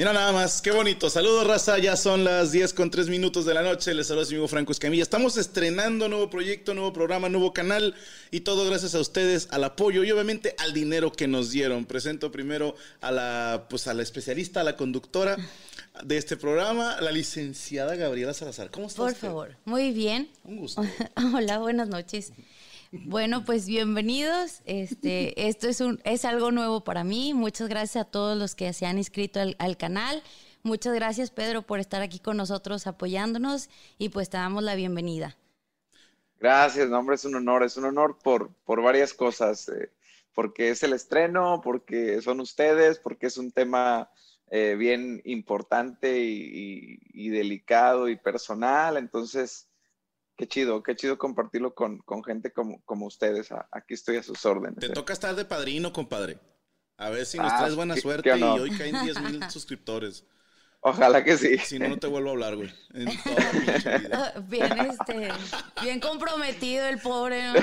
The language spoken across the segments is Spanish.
Mira nada más, qué bonito. Saludos, raza. Ya son las 10 con 3 minutos de la noche. Les saluda su amigo Franco Escamilla. Estamos estrenando nuevo proyecto, nuevo programa, nuevo canal y todo gracias a ustedes, al apoyo y obviamente al dinero que nos dieron. Presento primero a la, pues a la especialista, a la conductora de este programa, la licenciada Gabriela Salazar. ¿Cómo estás? Por favor, muy bien. Un gusto. Hola, buenas noches. Bueno, pues bienvenidos. Este, esto es un, es algo nuevo para mí. Muchas gracias a todos los que se han inscrito al, al canal. Muchas gracias, Pedro, por estar aquí con nosotros apoyándonos y pues te damos la bienvenida. Gracias, no, hombre, es un honor, es un honor por, por varias cosas, eh, porque es el estreno, porque son ustedes, porque es un tema eh, bien importante y, y, y delicado y personal, entonces Qué chido, qué chido compartirlo con, con gente como, como ustedes. Aquí estoy a sus órdenes. Te eh. toca estar de padrino, compadre. A ver si nos Ah, traes buena qué- suerte qué y hoy caen 10 mil suscriptores. Ojalá que sí. Si no, no te vuelvo a hablar, güey. En toda pinche vida. Bien, este, bien comprometido el pobre. ¿no?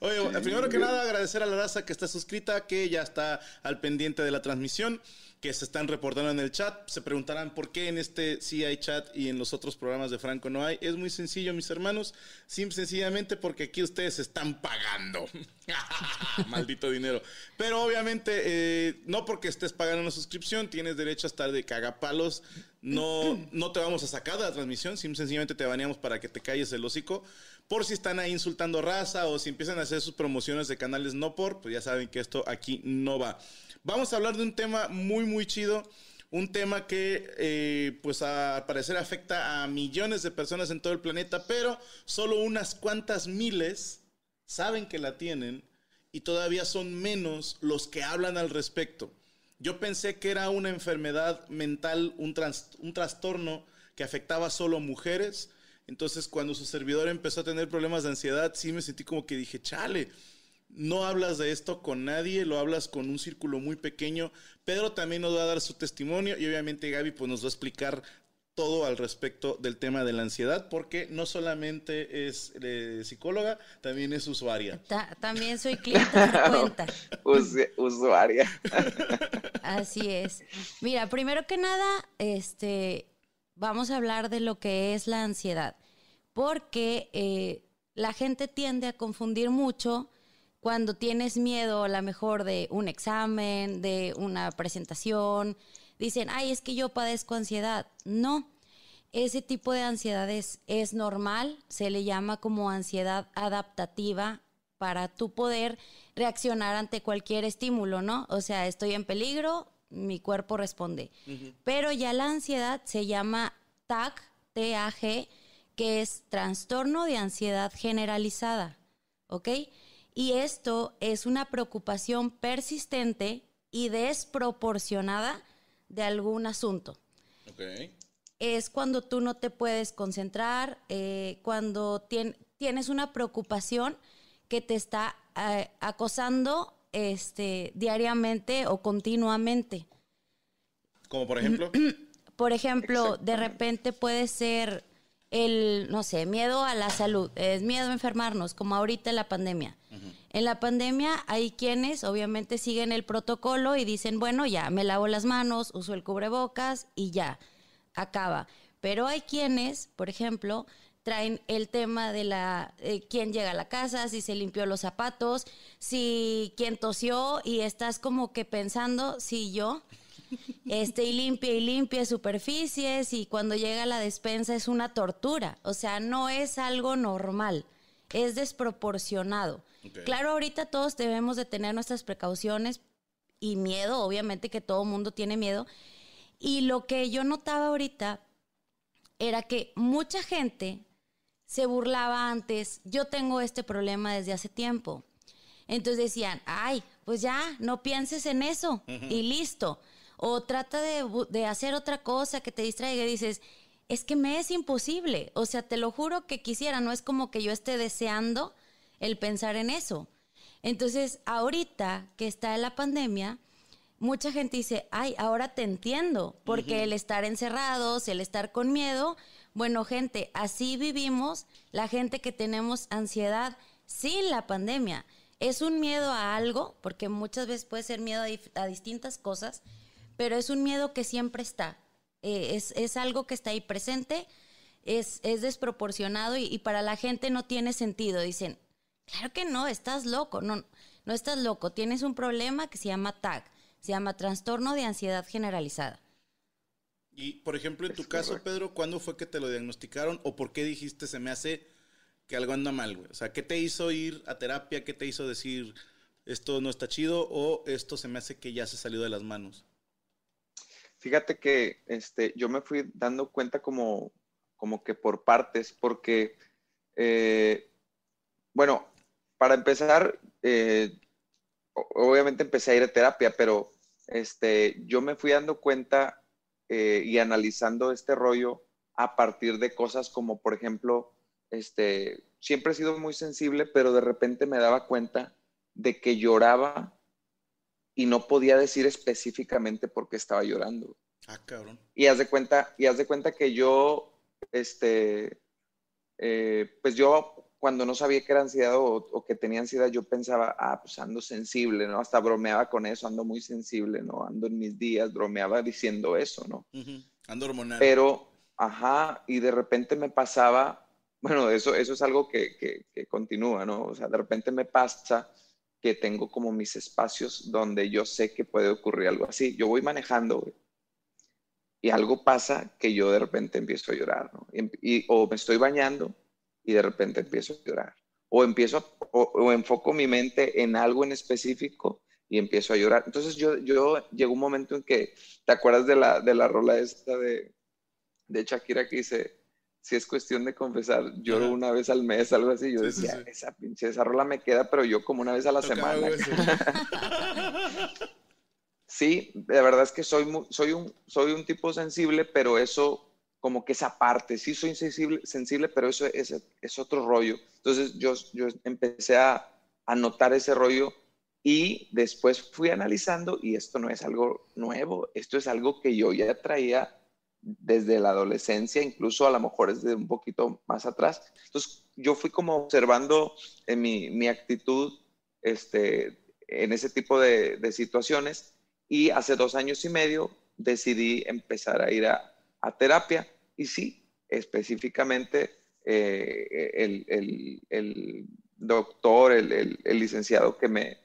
Oye, bueno, primero que nada, agradecer a la raza que está suscrita, que ya está al pendiente de la transmisión, que se están reportando en el chat. Se preguntarán por qué en este sí hay chat y en los otros programas de Franco no hay. Es muy sencillo, mis hermanos. Simple, sencillamente porque aquí ustedes están pagando. Maldito dinero. Pero obviamente, eh, no porque estés pagando una suscripción, tienes derecho a estar de cagapalos. No, no te vamos a sacar de la transmisión, simple, sencillamente te baneamos para que te calles el hocico. Por si están ahí insultando raza o si empiezan a hacer sus promociones de canales no por, pues ya saben que esto aquí no va. Vamos a hablar de un tema muy, muy chido. Un tema que, eh, pues, al parecer afecta a millones de personas en todo el planeta, pero solo unas cuantas miles saben que la tienen y todavía son menos los que hablan al respecto. Yo pensé que era una enfermedad mental, un, tras- un trastorno que afectaba solo a mujeres. Entonces, cuando su servidor empezó a tener problemas de ansiedad, sí me sentí como que dije, chale, no hablas de esto con nadie, lo hablas con un círculo muy pequeño. Pedro también nos va a dar su testimonio y obviamente Gaby pues nos va a explicar todo al respecto del tema de la ansiedad, porque no solamente es eh, psicóloga, también es usuaria. Ta- también soy cliente frecuenta. Us- usuaria. Así es. Mira, primero que nada, este, vamos a hablar de lo que es la ansiedad, porque eh, la gente tiende a confundir mucho cuando tienes miedo, a lo mejor de un examen, de una presentación. Dicen, ay, es que yo padezco ansiedad. No. ese tipo de ansiedad es, es normal, se le llama como ansiedad adaptativa para tu poder reaccionar ante cualquier estímulo, ¿no? O sea, estoy en peligro, mi cuerpo responde. Pero ya la ansiedad se llama TAG, TAG, que es trastorno de ansiedad generalizada, ¿ok? Y esto es una preocupación persistente y desproporcionada de algún asunto. Ok. Es cuando tú no te puedes concentrar, eh, cuando tienes una preocupación que te está eh, acosando este, diariamente o continuamente. Como por ejemplo. Por ejemplo, de repente puede ser el, no sé, miedo a la salud, es miedo a enfermarnos, como ahorita en la pandemia. En la pandemia hay quienes obviamente siguen el protocolo y dicen, bueno, ya, me lavo las manos, uso el cubrebocas y ya, acaba. Pero hay quienes, por ejemplo, traen el tema de la eh, quién llega a la casa, si se limpió los zapatos, si quién tosió y estás como que pensando si yo este y limpia y limpia superficies y cuando llega a la despensa es una tortura, o sea, no es algo normal, es desproporcionado. Claro, ahorita todos debemos de tener nuestras precauciones y miedo, obviamente que todo mundo tiene miedo. Y lo que yo notaba ahorita era que mucha gente se burlaba antes, yo tengo este problema desde hace tiempo. Entonces decían, ay, pues ya, no pienses en eso y listo. O trata de, hacer otra cosa que te distraiga y dices, es que me es imposible. O sea, te lo juro que quisiera, no es como que yo esté deseando el pensar en eso. Entonces, ahorita que está la pandemia, mucha gente dice, ay, ahora te entiendo, porque el estar encerrados, el estar con miedo, bueno, gente, así vivimos la gente que tenemos ansiedad sin la pandemia. Es un miedo a algo, porque muchas veces puede ser miedo a, distintas cosas, pero es un miedo que siempre está. Eh, es, algo que está ahí presente, es, desproporcionado y, y, para la gente no tiene sentido. Dicen, claro que no, estás loco. No, no estás loco, tienes un problema que se llama TAG, se llama trastorno de ansiedad generalizada. Y, por ejemplo, en tu caso, Pedro, ¿cuándo fue que te lo diagnosticaron o por qué dijiste se me hace que algo anda mal, güey? O sea, ¿qué te hizo ir a terapia? ¿Qué te hizo decir esto no está chido o esto se me hace que ya se salió de las manos? Fíjate que este, yo me fui dando cuenta como, como que por partes, porque, eh, bueno, para empezar, eh, obviamente empecé a ir a terapia, pero este, yo me fui dando cuenta eh, y analizando este rollo a partir de cosas como, por ejemplo, este, siempre he sido muy sensible, pero de repente me daba cuenta de que lloraba y no podía decir específicamente por qué estaba llorando. Ah, cabrón. Y haz de cuenta, y haz de cuenta que yo, este, eh, pues yo cuando no sabía que era ansiedad o, que tenía ansiedad, yo pensaba, ah, pues ando sensible, ¿no? Hasta bromeaba con eso, ando muy sensible, ¿no? Ando en mis días, bromeaba diciendo eso, ¿no? Ando hormonal. Pero, ajá, y de repente me pasaba, bueno, eso, eso es algo que, que, continúa, ¿no? O sea, de repente me pasa que tengo como mis espacios donde yo sé que puede ocurrir algo así. Yo voy manejando, y algo pasa que yo de repente empiezo a llorar, ¿no? y, o me estoy bañando y de repente empiezo a llorar. O empiezo, o, enfoco mi mente en algo en específico y empiezo a llorar. Entonces yo, yo llegó un momento en que, ¿te acuerdas de la, de la rola esta de, de Shakira que dice, si es cuestión de confesar, lloro una vez al mes, algo así. Yo decía, esa pinche, esa rola me queda, pero yo como una vez a la semana. sí, la verdad es que soy, soy, un, soy un tipo sensible, pero eso como que esa parte, sí soy sensible, sensible pero eso es, es otro rollo. Entonces yo, yo empecé a, a notar ese rollo y después fui analizando y esto no es algo nuevo, esto es algo que yo ya traía desde la adolescencia, incluso a lo mejor es de un poquito más atrás. Entonces yo fui como observando en mi, mi actitud este, en ese tipo de situaciones y hace dos años y medio decidí empezar a ir a, a terapia. Y sí, específicamente eh, el, doctor, el, licenciado que me,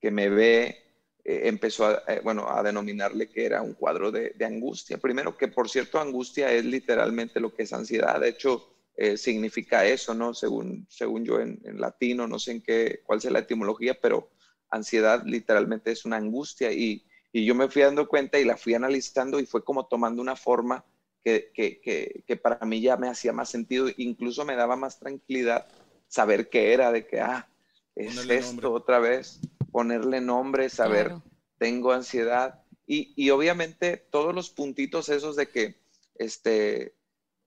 que me ve, eh, empezó a, eh, bueno, a denominarle que era un cuadro de, angustia. Primero que, por cierto, angustia es literalmente lo que es ansiedad. De hecho, eh, significa eso, ¿no? Según, según yo en, latino, no sé en qué, cuál sea la etimología, pero ansiedad literalmente es una angustia y, y, yo me fui dando cuenta y la fui analizando y fue como tomando una forma que, que, que, para mí ya me hacía más sentido, incluso me daba más tranquilidad saber qué era, de que, ah, es esto otra vez ponerle nombre, saber, tengo ansiedad. Y, y, obviamente todos los puntitos esos de que este,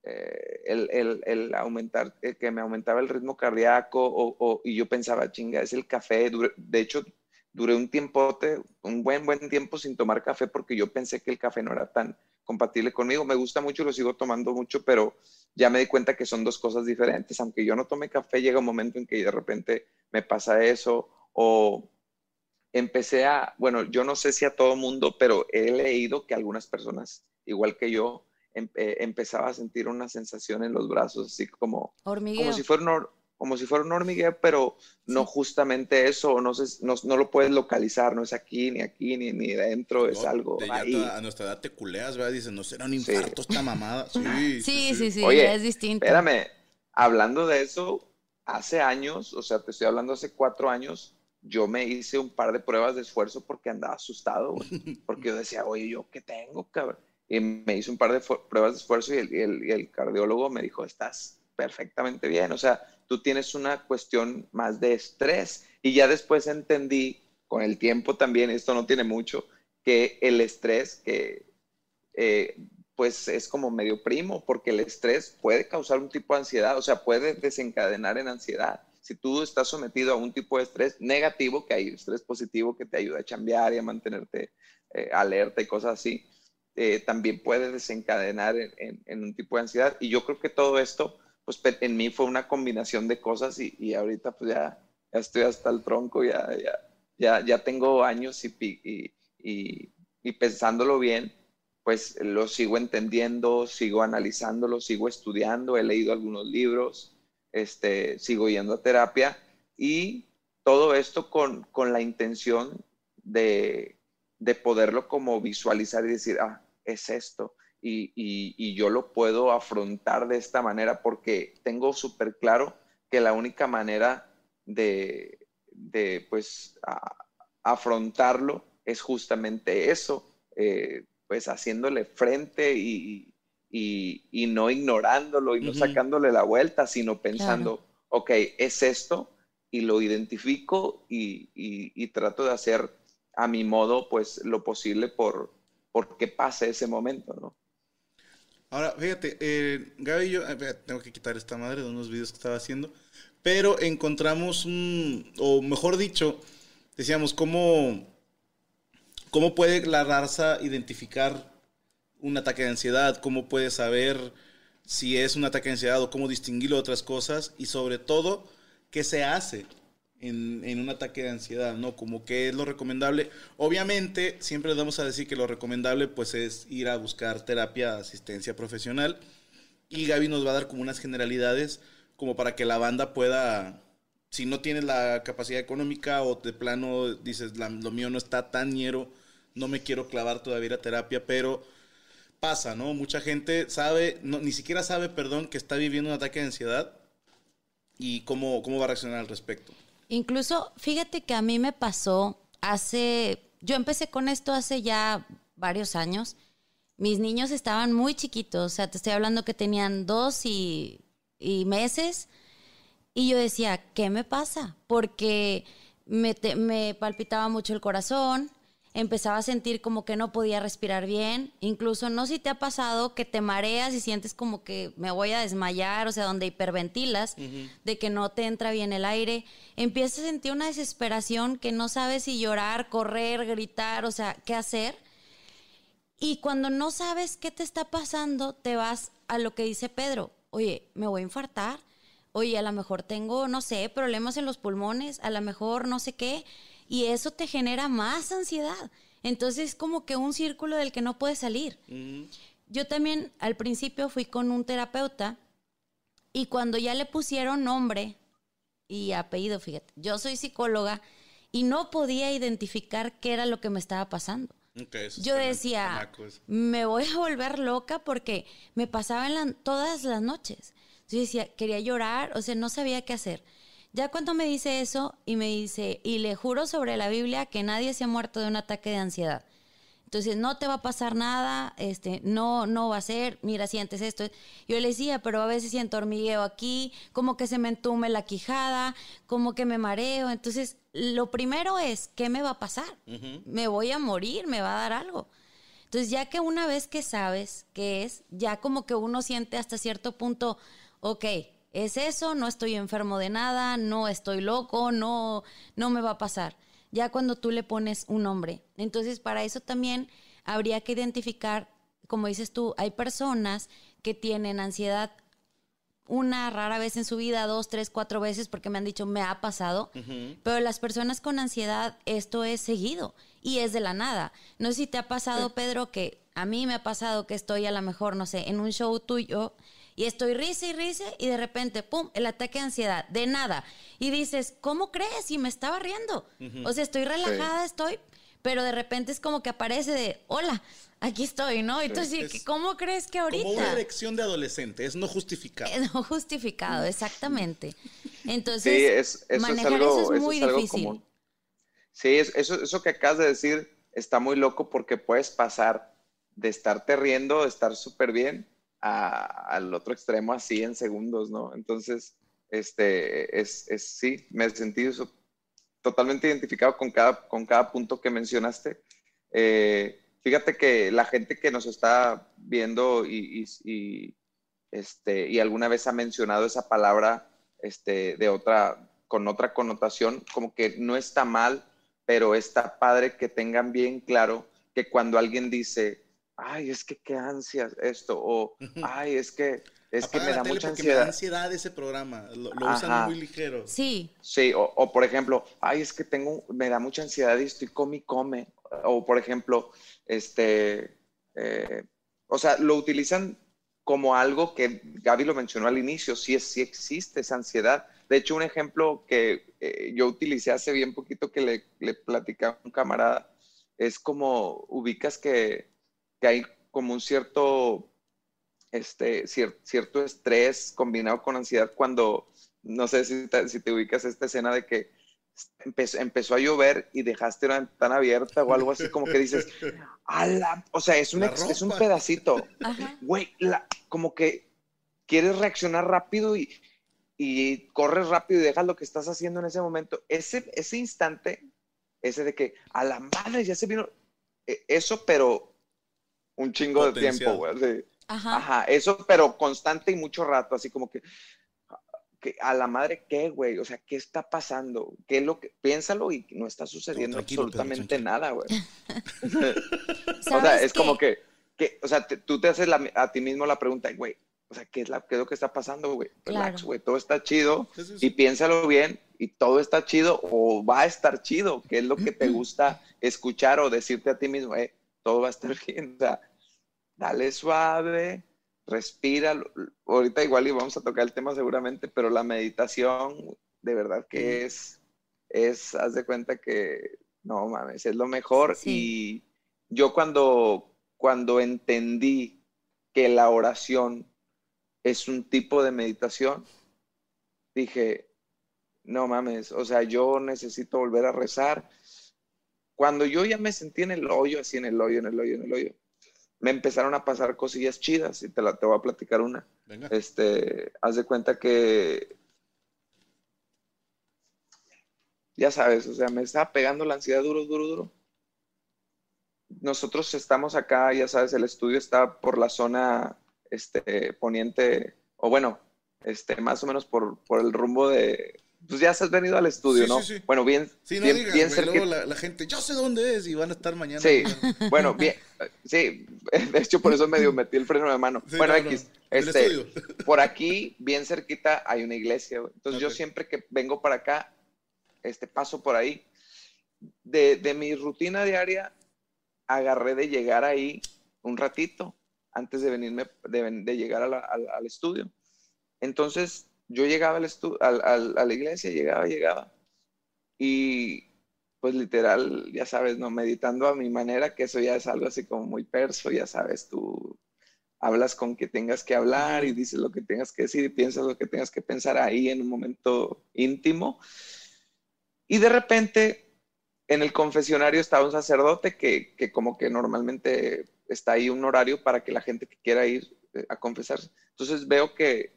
eh, el, el, el, aumentar, eh, que me aumentaba el ritmo cardíaco o, y yo pensaba, chinga, es el café. de hecho, duré un tiempote, un buen, buen tiempo sin tomar café porque yo pensé que el café no era tan compatible conmigo. Me gusta mucho, lo sigo tomando mucho, pero ya me di cuenta que son dos cosas diferentes. Aunque yo no tome café, llega un momento en que de repente me pasa eso o empecé a, bueno, yo no sé si a todo mundo, pero he leído que algunas personas, igual que yo, em, eh, empezaba a sentir una sensación en los brazos, así como, como si fuera un, como si fuera un hormigueo, pero no justamente eso, no, sé, no, no, lo puedes localizar, no es aquí, ni aquí, ni, ni dentro, es algo ahí. A nuestra edad te culeas, ¿verdad? Dices, no será un infarto esta mamada. Sí, sí, sí, sí, Oye, es distinto. Espérame, hablando de eso, hace años, o sea, te estoy hablando hace cuatro años, yo me hice un par de pruebas de esfuerzo porque andaba asustado, porque yo decía, oye, ¿yo qué tengo, cabrón? Y me hice un par de pruebas de esfuerzo y el, cardiólogo me dijo, estás perfectamente bien, o sea, tú tienes una cuestión más de estrés. Y ya después entendí, con el tiempo también, esto no tiene mucho, que el estrés, que eh, pues es como medio primo, porque el estrés puede causar un tipo de ansiedad, o sea, puede desencadenar en ansiedad si tú estás sometido a un tipo de estrés negativo, que hay estrés positivo que te ayuda a cambiar y a mantenerte eh, alerta y cosas así, eh, también puede desencadenar en, un tipo de ansiedad. Y yo creo que todo esto, pues en mí fue una combinación de cosas y, ahorita pues ya, estoy hasta el tronco, ya, ya, ya, ya tengo años y, y, y pensándolo bien, pues lo sigo entendiendo, sigo analizándolo, sigo estudiando, he leído algunos libros, este, sigo yendo a terapia y todo esto con, la intención de, poderlo como visualizar y decir, ah, es esto. Y, yo lo puedo afrontar de esta manera porque tengo súper claro que la única manera de, pues, afrontarlo es justamente eso, eh, pues haciéndole frente y, y, no ignorándolo y no sacándole la vuelta, sino pensando, ok, es esto y lo identifico y, trato de hacer a mi modo pues lo posible por, por que pase ese momento, ¿no? Ahora, fíjate, eh, Gaby y yo, tengo que quitar esta madre de unos videos que estaba haciendo, pero encontramos un, o mejor dicho, decíamos, ¿cómo, cómo puede la raza identificar un ataque de ansiedad, cómo puedes saber si es un ataque de ansiedad o cómo distinguirlo de otras cosas y sobre todo qué se hace en, un ataque de ansiedad, ¿no? Como qué es lo recomendable. Obviamente, siempre les vamos a decir que lo recomendable pues es ir a buscar terapia, asistencia profesional y Gaby nos va a dar como unas generalidades como para que la banda pueda, si no tienes la capacidad económica o de plano dices, lo mío no está tan ñero, no me quiero clavar todavía a terapia, pero pasa, ¿no? Mucha gente sabe, no, ni siquiera sabe, perdón, que está viviendo un ataque de ansiedad y cómo, cómo va a reaccionar al respecto. Incluso, fíjate que a mí me pasó hace, yo empecé con esto hace ya varios años. Mis niños estaban muy chiquitos, o sea, te estoy hablando que tenían dos y, y meses. Y yo decía, ¿qué me pasa? Porque me, me palpitaba mucho el corazón, empezaba a sentir como que no podía respirar bien. Incluso no si te ha pasado que te mareas y sientes como que me voy a desmayar, o sea, donde hiperventilas, de que no te entra bien el aire. Empiezas a sentir una desesperación que no sabes si llorar, correr, gritar, o sea, qué hacer. Y cuando no sabes qué te está pasando, te vas a lo que dice Pedro. Oye, me voy a infartar. Oye, a lo mejor tengo, no sé, problemas en los pulmones, a lo mejor no sé qué y eso te genera más ansiedad. Entonces es como que un círculo del que no puedes salir. Yo también al principio fui con un terapeuta y cuando ya le pusieron nombre y apellido, fíjate, yo soy psicóloga y no podía identificar qué era lo que me estaba pasando. Okay, Yo decía, eso. me voy a volver loca porque me pasaba en la- todas las noches. Yo decía, quería llorar, o sea, no sabía qué hacer. Ya cuando me dice eso y me dice, y le juro sobre la Biblia que nadie se ha muerto de un ataque de ansiedad. Entonces, no te va a pasar nada, este, no, no va a ser, mira, sientes esto. Yo le decía, pero a veces siento hormigueo aquí, como que se me entume la quijada, como que me mareo. Entonces, lo primero es, ¿qué me va a pasar? Me voy a morir, me va a dar algo. Entonces, ya que una vez que sabes qué es, ya como que uno siente hasta cierto punto, ok, es eso, no estoy enfermo de nada, no estoy loco, no, no me va a pasar. Ya cuando tú le pones un nombre. Entonces, para eso también habría que identificar, como dices tú, hay personas que tienen ansiedad una rara vez en su vida, dos, tres, cuatro veces, porque me han dicho, me ha pasado. Pero las personas con ansiedad, esto es seguido y es de la nada. No sé si te ha pasado, Pedro, que a mí me ha pasado que estoy a lo mejor, no sé, en un show tuyo y estoy risa y risa y de repente, ¡pum!, el ataque de ansiedad, de nada. Y dices, ¿cómo crees? Y me estaba riendo. O sea, estoy relajada, estoy, pero de repente es como que aparece de, hola, aquí estoy, ¿no? Entonces, es ¿cómo crees que ahorita? Como una erección de adolescente, es no justificado. No justificado, exactamente. Entonces, Sí, es, eso es manejar algo, eso es eso muy es algo difícil. común. Sí, es- eso, eso que acabas de decir está muy loco porque puedes pasar de estarte riendo, de estar súper bien, al otro extremo así en segundos, ¿no? Entonces, este, es, es sí, me sentí eso- totalmente identificado con cada, con cada punto que mencionaste. Eh, fíjate que la gente que nos está viendo y, y- y, este, y alguna vez ha mencionado esa palabra este, de otra, con otra connotación, como que no está mal, pero está padre que tengan bien claro que cuando alguien dice, ay, es que qué ansias esto, o ay, es que, es que me la da mucha porque me da ansiedad. ansiedad ese programa. Lo, usan muy ligero. Sí, Sí, o, o por ejemplo, ay, es que tengo, me da mucha ansiedad y estoy come y come. O por ejemplo, este, eh, o sea, lo utilizan como algo que Gaby lo mencionó al inicio, sí, es, sí existe esa ansiedad. De hecho, un ejemplo que eh, yo utilicé hace bien poquito que le, le platicaba a un camarada, es como ubicas que, que hay como un cierto, este, cier- cierto estrés combinado con ansiedad cuando, no sé si te, si te ubicas esta escena de que empezó, empezó a llover y dejaste una ventana abierta o algo así, como que dices, "Ala", o sea, es un, es un pedacito, ajá. güey, la- como que quieres reaccionar rápido y, y corres rápido y dejas lo que estás haciendo en ese momento. Ese, ese instante, ese de que a la madre ya se vino, eh, eso, pero un chingo de tiempo, güey. Ajá. Ajá, eso, pero constante y mucho rato, así como que, que a la madre, ¿qué, güey? O sea, ¿qué está pasando? ¿Qué es lo que, piénsalo y no está sucediendo No, tranquilo, Pedro, absolutamente nada, güey. o sea, ¿Sabes es qué? como que, que o sea, te- tú te haces la- a ti mismo la pregunta, güey, o sea, ¿qué es, la, ¿qué es lo que está pasando, güey? Relax, Claro. güey, todo está chido sí. y piénsalo bien y todo está chido o va a estar chido, ¿qué es lo que te gusta escuchar o decirte a ti mismo, eh, todo va a estar bien, o sea, dale suave, respira, ahorita igual y vamos a tocar el tema seguramente, pero la meditación de verdad que es, es, haz de cuenta que, no mames, es lo mejor Sí. y yo cuando, cuando entendí que la oración es un tipo de meditación, dije, no mames, o sea, yo necesito volver a rezar. Cuando yo ya me sentí en el hoyo, así en el hoyo, en el hoyo, en el hoyo, me empezaron a pasar cosillas chidas y te, la, te voy a platicar una. Venga. Este, haz de cuenta que, ya sabes, o sea, me estaba pegando la ansiedad duro, duro, duro. Nosotros estamos acá, ya sabes, el estudio está por la zona este, poniente, o bueno, este, más o menos por, por el rumbo de, pues ya has venido al estudio, Sí, ¿no? sí, sí. Bueno, bien, Sí, no bien, digas, bien cerquita. luego la, la gente, yo sé dónde es y van a estar mañana. Sí, güey. bueno, bien, sí, de hecho por eso medio metí el freno de mano. Bueno, no, no, X, del este, por aquí, bien cerquita, hay una iglesia, güey. Entonces yo Ok. siempre que vengo para acá, este, paso por ahí. De, de mi rutina diaria, agarré de llegar ahí un ratito antes de venirme, de, de llegar a la- al, al estudio. Entonces yo llegaba al al- al- a la iglesia, llegaba, llegaba. Y pues literal, ya sabes, ¿no? Meditando a mi manera, que eso ya es algo así como muy perso, ya sabes, tú hablas con que tengas que hablar y dices lo que tengas que decir y piensas lo que tengas que pensar ahí en un momento íntimo. Y de repente, en el confesionario estaba un sacerdote que, que como que normalmente está ahí un horario para que la gente que quiera ir eh, a confesarse. Entonces veo que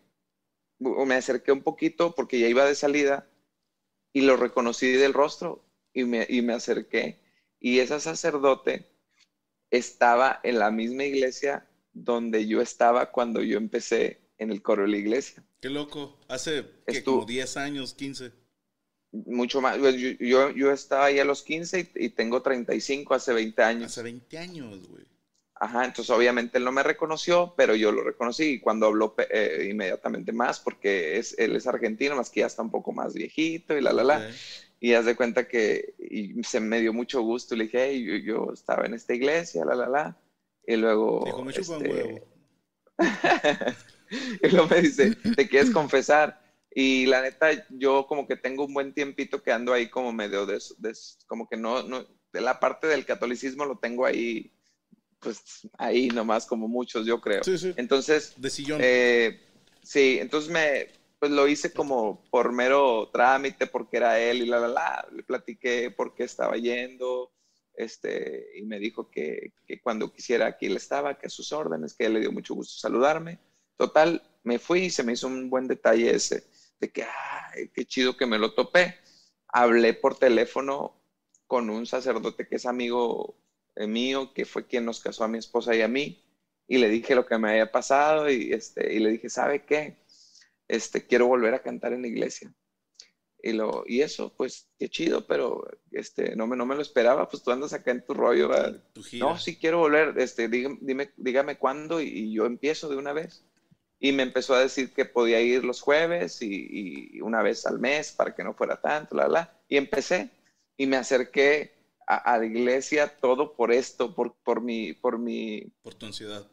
me acerqué un poquito porque ya iba de salida y lo reconocí del rostro y me, y me acerqué. Y ese sacerdote estaba en la misma iglesia donde yo estaba cuando yo empecé en el coro de la iglesia. Qué loco. Hace como 10 años, 15. Mucho más. Pues, yo, yo, estaba ahí a los 15 y, y, tengo 35 hace 20 años. Hace 20 años, güey. Ajá, entonces obviamente él no me reconoció, pero yo lo reconocí y cuando habló eh, inmediatamente más, porque es, él es argentino, más que ya está un poco más viejito y la, la, la. Y haz de cuenta que y se me dio mucho gusto. Le dije, hey, yo, yo, estaba en esta iglesia, la, la, la. Y luego. Dijo, me este... huevo. y luego me dice, ¿te quieres confesar? Y la neta, yo como que tengo un buen tiempito que ando ahí como medio de, de como que no, no, de la parte del catolicismo lo tengo ahí pues ahí nomás como muchos, yo creo. Sí, sí. Entonces, de sillón. Eh, sí, entonces me, pues lo hice como por mero trámite porque era él y la, la, la, le platiqué por qué estaba yendo, este, y me dijo que, que cuando quisiera aquí él estaba, que a sus órdenes, que él le dio mucho gusto saludarme. Total, me fui y se me hizo un buen detalle ese, de que, ay, qué chido que me lo topé. Hablé por teléfono con un sacerdote que es amigo mío, que fue quien nos casó a mi esposa y a mí, y le dije lo que me había pasado y, este, y le dije, ¿sabe qué? Este, quiero volver a cantar en la iglesia. Y, lo, y eso, pues, qué chido, pero este, no, me, no me lo esperaba, pues tú andas acá en tu rollo. Tu no, sí quiero volver, este, dígame, dime, dígame cuándo y, y, yo empiezo de una vez. Y me empezó a decir que podía ir los jueves y, y una vez al mes para que no fuera tanto, la, la. Y empecé y me acerqué a, a, la iglesia todo por esto, por, por, mi, por mi... Por tu ansiedad.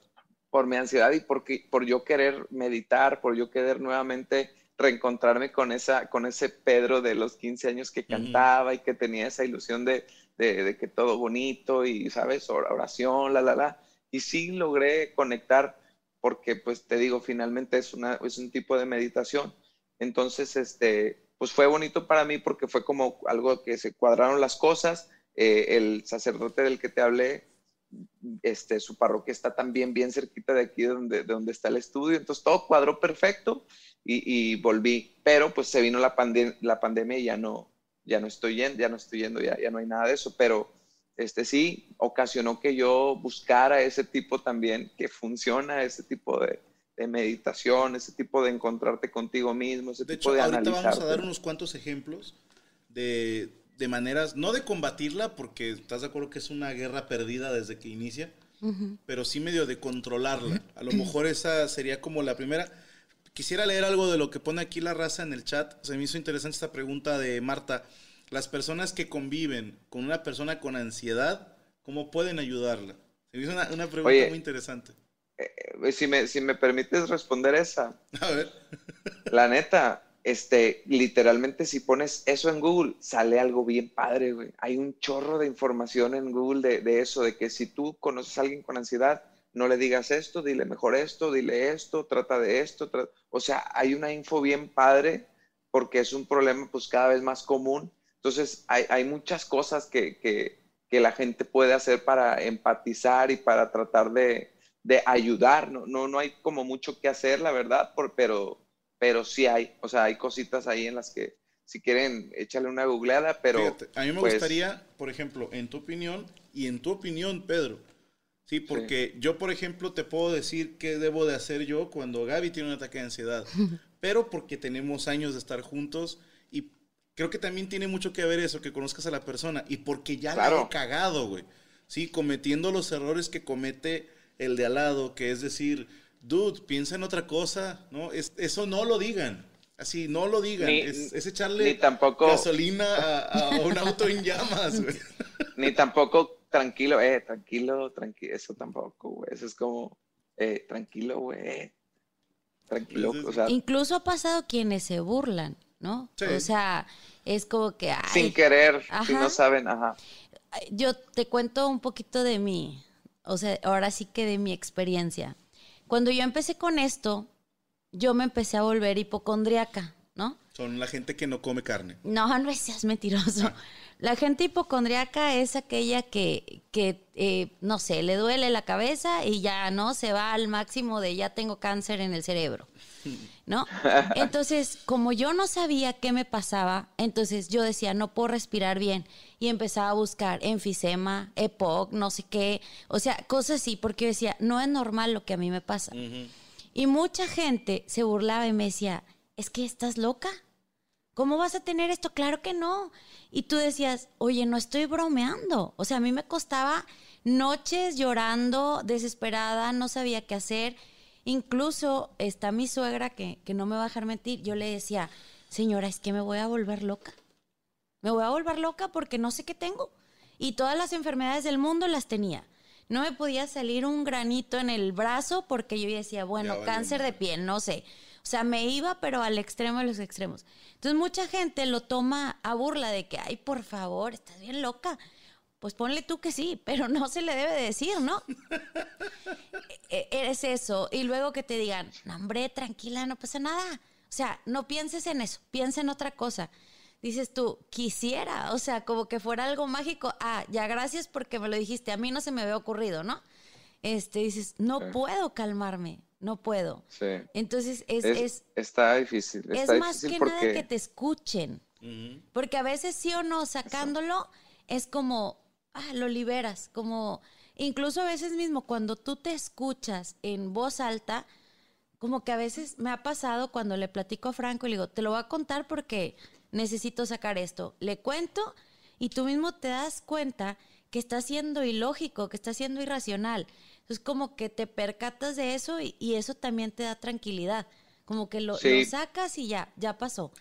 Por mi ansiedad y porque, por yo querer meditar, por yo querer nuevamente reencontrarme con, esa, con ese Pedro de los 15 años que cantaba uh -huh. y que tenía esa ilusión de, de, de, que todo bonito y, ¿sabes? Oración, la, la, la. Y sí logré conectar porque, pues, te digo, finalmente es, una, es un tipo de meditación. Entonces, este, pues fue bonito para mí porque fue como algo que se cuadraron las cosas eh, el sacerdote del que te hablé, este, su parroquia está también bien cerquita de aquí de donde, de donde está el estudio, entonces todo cuadró perfecto y, y volví, pero pues se vino la, pandem la pandemia y ya no, ya no estoy yendo, ya no estoy yendo, ya, ya no hay nada de eso, pero este sí ocasionó que yo buscara ese tipo también, que funciona ese tipo de, de meditación, ese tipo de encontrarte contigo mismo, ese de tipo hecho, de ahorita analizar. vamos a dar unos cuantos ejemplos de de maneras, no de combatirla, porque estás de acuerdo que es una guerra perdida desde que inicia, uh -huh. pero sí medio de controlarla. A lo mejor esa sería como la primera. Quisiera leer algo de lo que pone aquí la raza en el chat. Se me hizo interesante esta pregunta de Marta. Las personas que conviven con una persona con ansiedad, ¿cómo pueden ayudarla? Se me hizo una, una pregunta Oye, muy interesante. Eh, si, me, si me permites responder esa. A ver. la neta, este, literalmente si pones eso en Google, sale algo bien padre, güey. Hay un chorro de información en Google de, de, eso, de que si tú conoces a alguien con ansiedad, no le digas esto, dile mejor esto, dile esto, trata de esto. O sea, hay una info bien padre porque es un problema pues cada vez más común. Entonces, hay, hay muchas cosas que, que, que, la gente puede hacer para empatizar y para tratar de, de ayudar. No, no, no hay como mucho que hacer, la verdad, por, pero pero sí hay, o sea, hay cositas ahí en las que si quieren échale una googleada, pero Fíjate, a mí me pues, gustaría, por ejemplo, en tu opinión y en tu opinión, Pedro. Sí, porque sí. yo, por ejemplo, te puedo decir qué debo de hacer yo cuando Gaby tiene un ataque de ansiedad, pero porque tenemos años de estar juntos y creo que también tiene mucho que ver eso, que conozcas a la persona y porque ya claro. la he cagado, güey. Sí, cometiendo los errores que comete el de al lado, que es decir, dude, piensa en otra cosa, ¿no? Es, eso no lo digan. Así, no lo digan. Ni, es, es, echarle ni tampoco, gasolina a, a, un auto en llamas, güey. Ni tampoco tranquilo, eh, tranquilo, tranquilo. Eso tampoco, güey. Eso es como, eh, tranquilo, güey. Tranquilo. Pues o sea, Incluso ha pasado quienes se burlan ¿no? Sí. O sea, es como que... ay, Sin querer, si Ajá. no saben, ajá. yo te cuento un poquito de mí, o sea, ahora sí que de mi experiencia. Cuando yo empecé con esto, yo me empecé a volver hipocondriaca, ¿no? Son la gente que no come carne. No, no seas mentiroso. La gente hipocondriaca es aquella que, que eh, no sé, le duele la cabeza y ya no se va al máximo de ya tengo cáncer en el cerebro, ¿no? Entonces, como yo no sabía qué me pasaba, entonces yo decía, no puedo respirar bien. Y empezaba a buscar enfisema, EPOC, no sé qué, o sea, cosas así, porque yo decía, no es normal lo que a mí me pasa. Y mucha gente se burlaba y me decía, es que estás loca. ¿Cómo vas a tener esto? Claro que no. Y tú decías, oye, no estoy bromeando. O sea, a mí me costaba noches llorando, desesperada, no sabía qué hacer. Incluso está mi suegra, que, que no me va a dejar mentir, yo le decía, señora, es que me voy a volver loca. Me voy a volver loca porque no sé qué tengo. Y todas las enfermedades del mundo las tenía. No me podía salir un granito en el brazo porque yo decía, bueno, cáncer de piel, no sé. O sea, me iba, pero al extremo de los extremos. Entonces, mucha gente lo toma a burla de que, ay, por favor, estás bien loca. Pues ponle tú que sí, pero no se le debe de decir, ¿no? E- Eres eso. Y luego que te digan, no, hombre, tranquila, no pasa nada. O sea, no pienses en eso, piensa en otra cosa. Dices tú, quisiera, o sea, como que fuera algo mágico. Ah, ya gracias porque me lo dijiste, a mí no se me había ocurrido, ¿no? Este, dices, no puedo calmarme, no puedo. Sí. Entonces, es, Es- es, está difícil. es más difícil que porque nada que te escuchen. Porque a veces sí o no, sacándolo, es como, ah, lo liberas. Como, incluso a veces mismo, cuando tú te escuchas en voz alta, como que a veces me ha pasado cuando le platico a Franco y le digo, te lo voy a contar porque necesito sacar esto. Le cuento y tú mismo te das cuenta que está siendo ilógico, que está siendo irracional. Entonces, como que te percatas de eso y, y eso también te da tranquilidad. Como que lo, Sí. lo sacas y ya, ya pasó.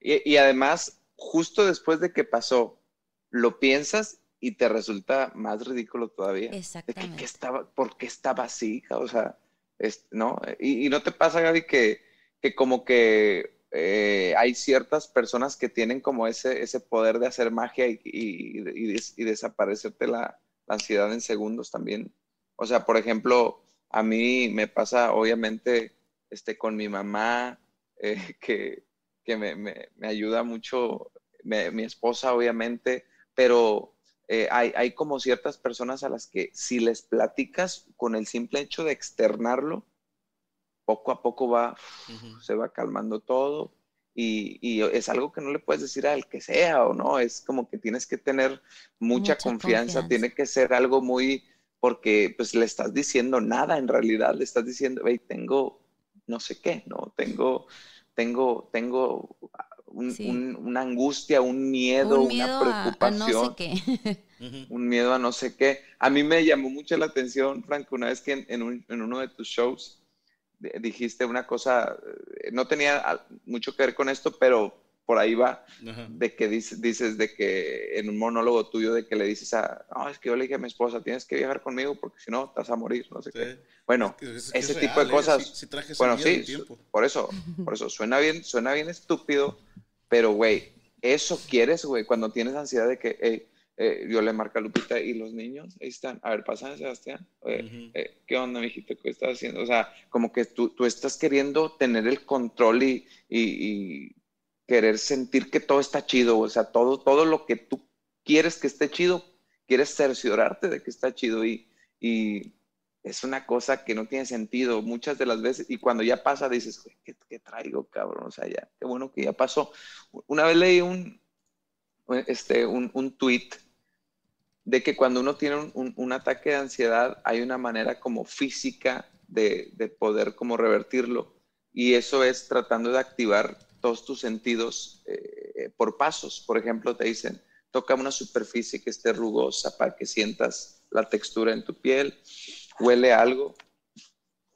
Y, y además, justo después de que pasó, lo piensas y te resulta más ridículo todavía. De que, Exactamente. ¿qué estaba, ¿Por qué estaba así? O sea, es- ¿no? Y, y no te pasa, Gaby, que, que como que eh, hay ciertas personas que tienen como ese, ese poder de hacer magia y, y, y des- y desaparecerte la, la ansiedad en segundos también. O sea, por ejemplo, a mí me pasa, obviamente, este, con mi mamá, eh, que, que me, me- me ayuda mucho, me- mi esposa, obviamente, pero eh, hay, hay como ciertas personas a las que si les platicas con el simple hecho de externarlo, poco a poco va, Ujú. se va calmando todo. Y, y es algo que no le puedes decir al que sea o no, es como que tienes que tener mucha, Mucha confianza, confianza. tiene que ser algo muy, porque pues le estás diciendo nada en realidad, le estás diciendo, hey, tengo no sé qué, ¿no? Tengo, tengo, tengo un- Sí. un- una angustia, un miedo, un miedo una a, a preocupación no sé qué. Un miedo a no sé qué. A mí me llamó mucho la atención, Franco, una vez que en, en un- en uno de tus shows di- dijiste una cosa, eh, no tenía mucho que ver con esto, pero por ahí va, Ajá. de que dices, dices de que en un monólogo tuyo de que le dices a, no, es que yo le dije a mi esposa, tienes que viajar conmigo porque si no, te vas a morir, no sé qué. Bueno, Es que- es que ese es tipo real, de ¿eh? cosas, traje ese bueno, sí, por eso, por eso, suena bien, suena bien estúpido, pero güey, eso quieres, güey, cuando tienes ansiedad de que, hey, eh, yo le marco a Lupita y los niños, ahí están, a ver, pásame Sebastián, Oye, Ujú. eh, ¿qué onda, mijito? ¿Qué estás haciendo? O sea, como que tú, tú estás queriendo tener el control y, y- y querer sentir que todo está chido, o sea, todo, todo lo que tú quieres que esté chido, quieres cerciorarte de que está chido y, es una cosa que no tiene sentido muchas de las veces y cuando ya pasa dices, "Güey, ¿qué, qué traigo, cabrón? O sea, ya, qué bueno que ya pasó. Una vez leí un, este, un, un tweet de que cuando uno tiene un, un- un ataque de ansiedad hay una manera como física de, de poder como revertirlo y eso es tratando de activar todos tus sentidos eh, por pasos. Por ejemplo, te dicen, toca una superficie que esté rugosa para que sientas la textura en tu piel, huele algo,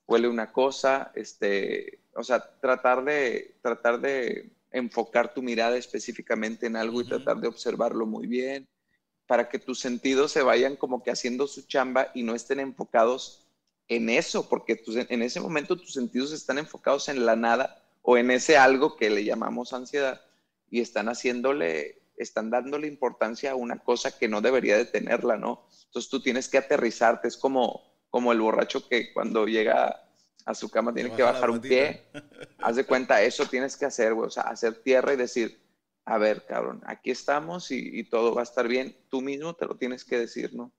huele una cosa, este, o sea, tratar de, tratar de enfocar tu mirada específicamente en algo y tratar de observarlo muy bien para que tus sentidos se vayan como que haciendo su chamba y no estén enfocados en eso, porque tus- en ese momento tus sentidos están enfocados en la nada o en ese algo que le llamamos ansiedad y están haciéndole, están dándole importancia a una cosa que no debería de tenerla, ¿no? Entonces tú tienes que aterrizarte, es como, como el borracho que cuando llega a su cama tiene que bajar un pie, haz de cuenta, eso tienes que hacer, güey, o sea, hacer tierra y decir, a ver, cabrón, aquí estamos y, todo va a estar bien, tú mismo te lo tienes que decir, ¿no?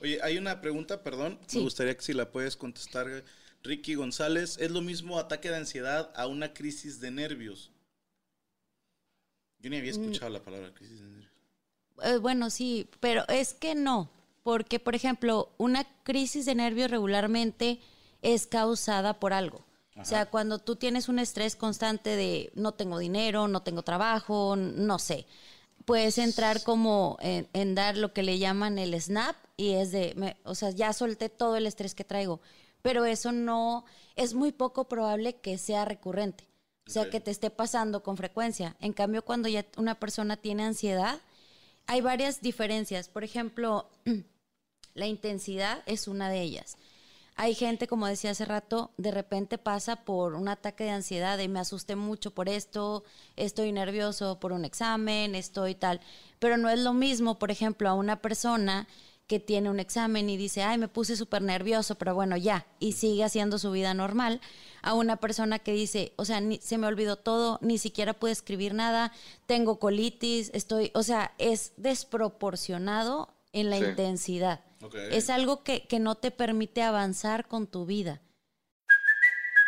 Oye, hay una pregunta, perdón, me gustaría que si la puedes contestar, Ricky González, ¿es lo mismo ataque de ansiedad a una crisis de nervios? Yo ni había mm. escuchado la palabra crisis de nervios. Eh, bueno, sí, pero es que no, porque, por ejemplo, una crisis de nervios regularmente es causada por algo. O sea, cuando tú tienes un estrés constante de no tengo dinero, no tengo trabajo, no sé, puedes entrar como en, dar lo que le llaman el snap y es de, o sea, ya solté todo el estrés que traigo, pero eso no, es muy poco probable que sea recurrente. O sea, que te esté pasando con frecuencia. En cambio, cuando ya una persona tiene ansiedad, hay varias diferencias. Por ejemplo, la intensidad es una de ellas. Hay gente, como decía hace rato, de repente pasa por un ataque de ansiedad y me asusté mucho por esto, estoy nervioso por un examen, estoy tal. Pero no es lo mismo, por ejemplo, a una persona que tiene un examen y dice, ay, me puse súper nervioso, pero bueno, ya, y sigue haciendo su vida normal, a una persona que dice, o sea, se me olvidó todo, ni siquiera pude escribir nada, tengo colitis, estoy, o sea, es desproporcionado en la intensidad. Es algo que, que no te permite avanzar con tu vida.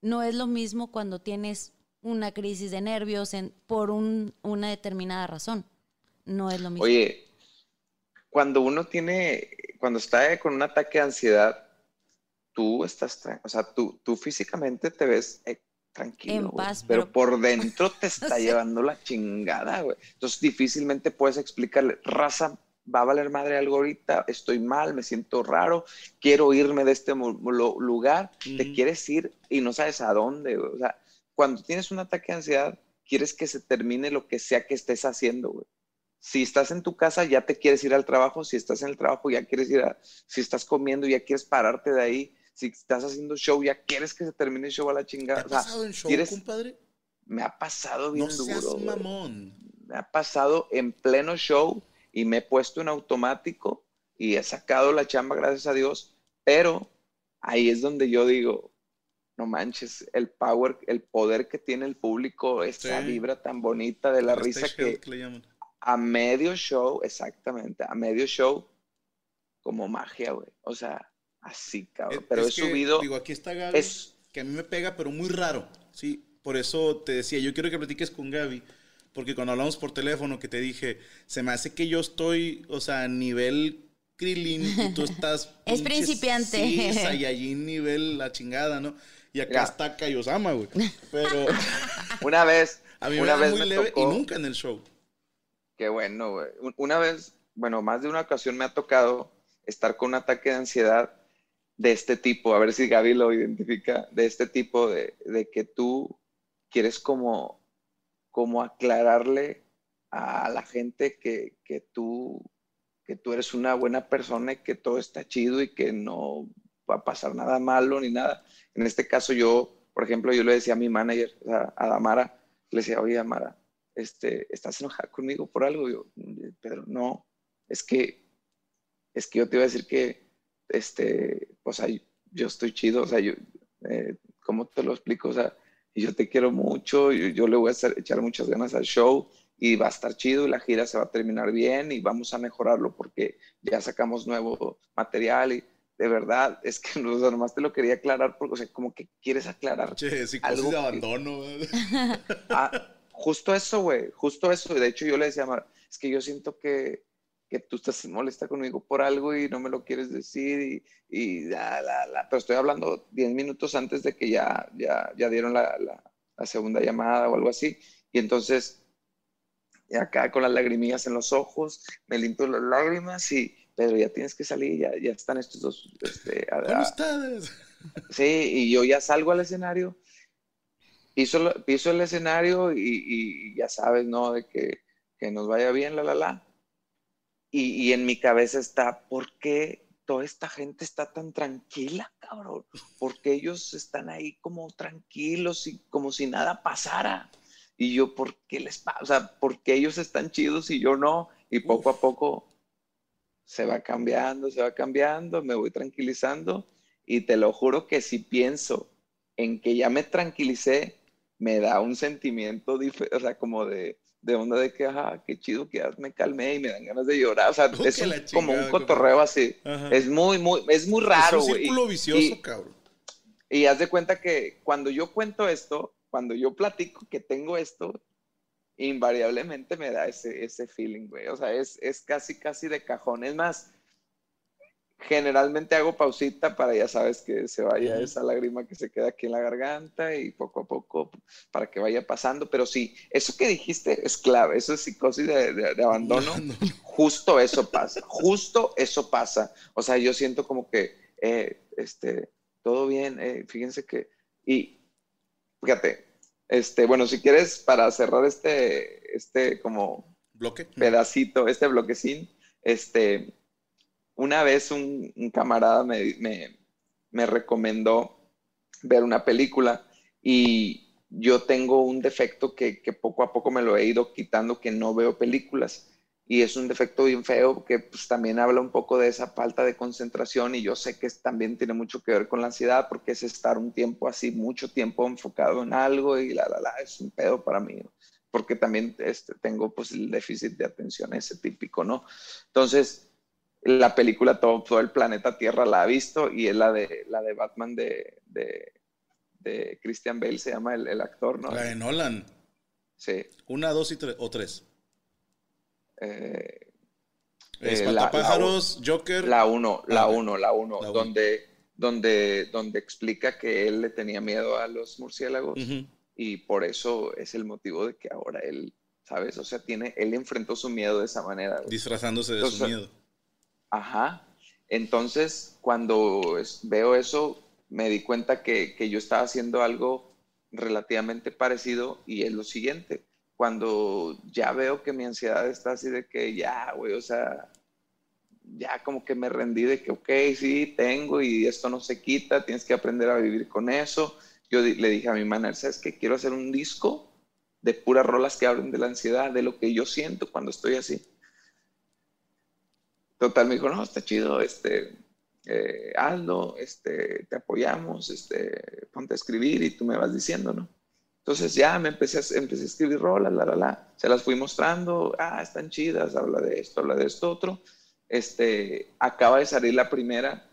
No es lo mismo cuando tienes una crisis de nervios en, por un, una determinada razón. No es lo mismo. Oye, cuando uno tiene, cuando está con un ataque de ansiedad, tú estás, o sea, tú, tú físicamente te ves tranquilo, pero, por dentro te está llevando la chingada, güey. Entonces difícilmente puedes explicarle, raza, va a valer madre algo ahorita, estoy mal, me siento raro, quiero irme de este lugar, te quieres ir y no sabes a dónde, güey. O sea, cuando tienes un ataque de ansiedad, quieres que se termine lo que sea que estés haciendo, güey. Si estás en tu casa, ya te quieres ir al trabajo. Si estás en el trabajo, ya quieres ir a. Si estás comiendo, ya quieres pararte de ahí si estás haciendo show, ya quieres que se termine el show a la chingada. ¿Te ha pasado en show, compadre? Me ha pasado bien no duro. Seas mamón. Me ha pasado en pleno show y me he puesto en automático y he sacado la chamba, gracias a Dios, pero ahí es donde yo digo, no manches, el power, el poder que tiene el público, esa vibra tan bonita de la risa que, a medio show, exactamente, a medio show, como magia, güey. O sea, así, cabrón. Pero he subido. Digo, aquí está Gaby, es, que a mí me pega, pero muy raro. Sí, por eso te decía, yo quiero que platiques con Gaby, porque cuando hablamos por teléfono, que te dije, se me hace que yo estoy, o sea, a nivel Krillin y tú estás. es principiante. y allí nivel la chingada, ¿no? Y acá está Kaiosama, güey. Pero. una vez. A mí una me vez muy leve y nunca en el show. Qué bueno, güey. Una vez, bueno, más de una ocasión me ha tocado estar con un ataque de ansiedad de este tipo, a ver si Gaby lo identifica, de este tipo de, que tú quieres como, como aclararle a la gente que, tú, que tú eres una buena persona y que todo está chido y que no va a pasar nada malo ni nada. En este caso yo, por ejemplo, yo le decía a mi manager, a, Damara, le decía, oye, Damara, este, ¿estás enojada conmigo por algo? yo, Pedro, no, es que, es que yo te iba a decir que, este, o sea, yo estoy chido, o sea, yo, eh, ¿cómo te lo explico? O sea, yo te quiero mucho, yo, yo le voy a hacer, echar muchas ganas al show y va a estar chido y la gira se va a terminar bien y vamos a mejorarlo porque ya sacamos nuevo material y de verdad, es que no, nomás te lo quería aclarar porque, o sea, como que quieres aclarar. Che, algo de abandono. ah, justo eso, güey, justo eso. De hecho, yo le decía a es que yo siento que, que tú estás molesta conmigo por algo y no me lo quieres decir y, y la, la, la, pero estoy hablando 10 minutos antes de que ya, ya, ya dieron la, la segunda llamada o algo así. Y entonces, acá con las lagrimillas en los ojos, me limpio las lágrimas y, Pedro, ya tienes que salir, ya, ya están estos dos. Este, Con ustedes. Sí, y yo ya salgo al escenario, piso, piso el escenario y, y, ya sabes, ¿no? De que, que nos vaya bien, la, la, la. Y, y en mi cabeza está, ¿por qué toda esta gente está tan tranquila, cabrón? Porque ellos están ahí como tranquilos y como si nada pasara. Y yo, ¿por qué les pasa? O sea, ¿por qué ellos están chidos y yo no? Y poco a poco se va cambiando, se va cambiando, me voy tranquilizando. Y te lo juro que si pienso en que ya me tranquilicé, me da un sentimiento, o sea, como de, de onda de que, ajá, qué chido que ya me calmé y me dan ganas de llorar. O sea, Oh, es un- la como un chingada, cotorreo así. Ajá. Es muy, muy, es muy raro, es un círculo Y- vicioso, y- cabrón. y haz de cuenta que cuando yo cuento esto, cuando yo platico que tengo esto, invariablemente me da ese, ese feeling, güey. O sea, es, es casi, casi de cajón. Es más, generalmente hago pausita para, ya sabes, que se vaya esa lágrima que se queda aquí en la garganta y poco a poco para que vaya pasando. Pero sí, eso que dijiste es clave. Eso es psicosis de, de- de abandono. No, no. Justo eso pasa. Justo eso pasa. O sea, yo siento como que, eh, este, todo bien. eh, fíjense que, y fíjate, este, bueno, si quieres, para cerrar este, este como ¿Bloque? pedacito, este bloquecín, este, una vez un, camarada me, me, me recomendó ver una película y yo tengo un defecto que, que poco a poco me lo he ido quitando, que no veo películas. Y es un defecto bien feo que pues, también habla un poco de esa falta de concentración y yo sé que también tiene mucho que ver con la ansiedad porque es estar un tiempo así, mucho tiempo enfocado en algo y la, la, la, es un pedo para mí, porque también este, tengo pues el déficit de atención ese típico, ¿no? Entonces, la película todo, todo el planeta Tierra la ha visto y es la de, la de Batman de, de, de Christian Bale, se llama el, el actor, ¿no? La de Nolan. Sí. Una, dos y tres. O tres. eh, Eh, Joker. La 1, la Ah, 1, la 1, la uno. donde, donde, donde explica que él le tenía miedo a los murciélagos y por eso es el motivo de que ahora él, ¿sabes? O sea, tiene, él enfrentó su miedo de esa manera. Disfrazándose de su miedo. Ajá. Entonces, cuando veo eso, me di cuenta que, yo estaba haciendo algo relativamente parecido y es lo siguiente. Cuando ya veo que mi ansiedad está así de que ya, güey, o sea, ya como que me rendí de que, ok, sí, tengo y esto no se quita, tienes que aprender a vivir con eso. Yo le dije a mi manager, ¿sabes qué? Quiero hacer un disco de puras rolas que hablen de la ansiedad, de lo que yo siento cuando estoy así. Total, me dijo, no, está chido, este, eh, hazlo, este, te apoyamos, este, ponte a escribir y tú me vas diciendo, ¿no? Entonces ya me empecé a, empecé a escribir rolas, la, la, la, se las fui mostrando, ah, están chidas, habla de esto, habla de esto, otro. Este, acaba de salir la primera,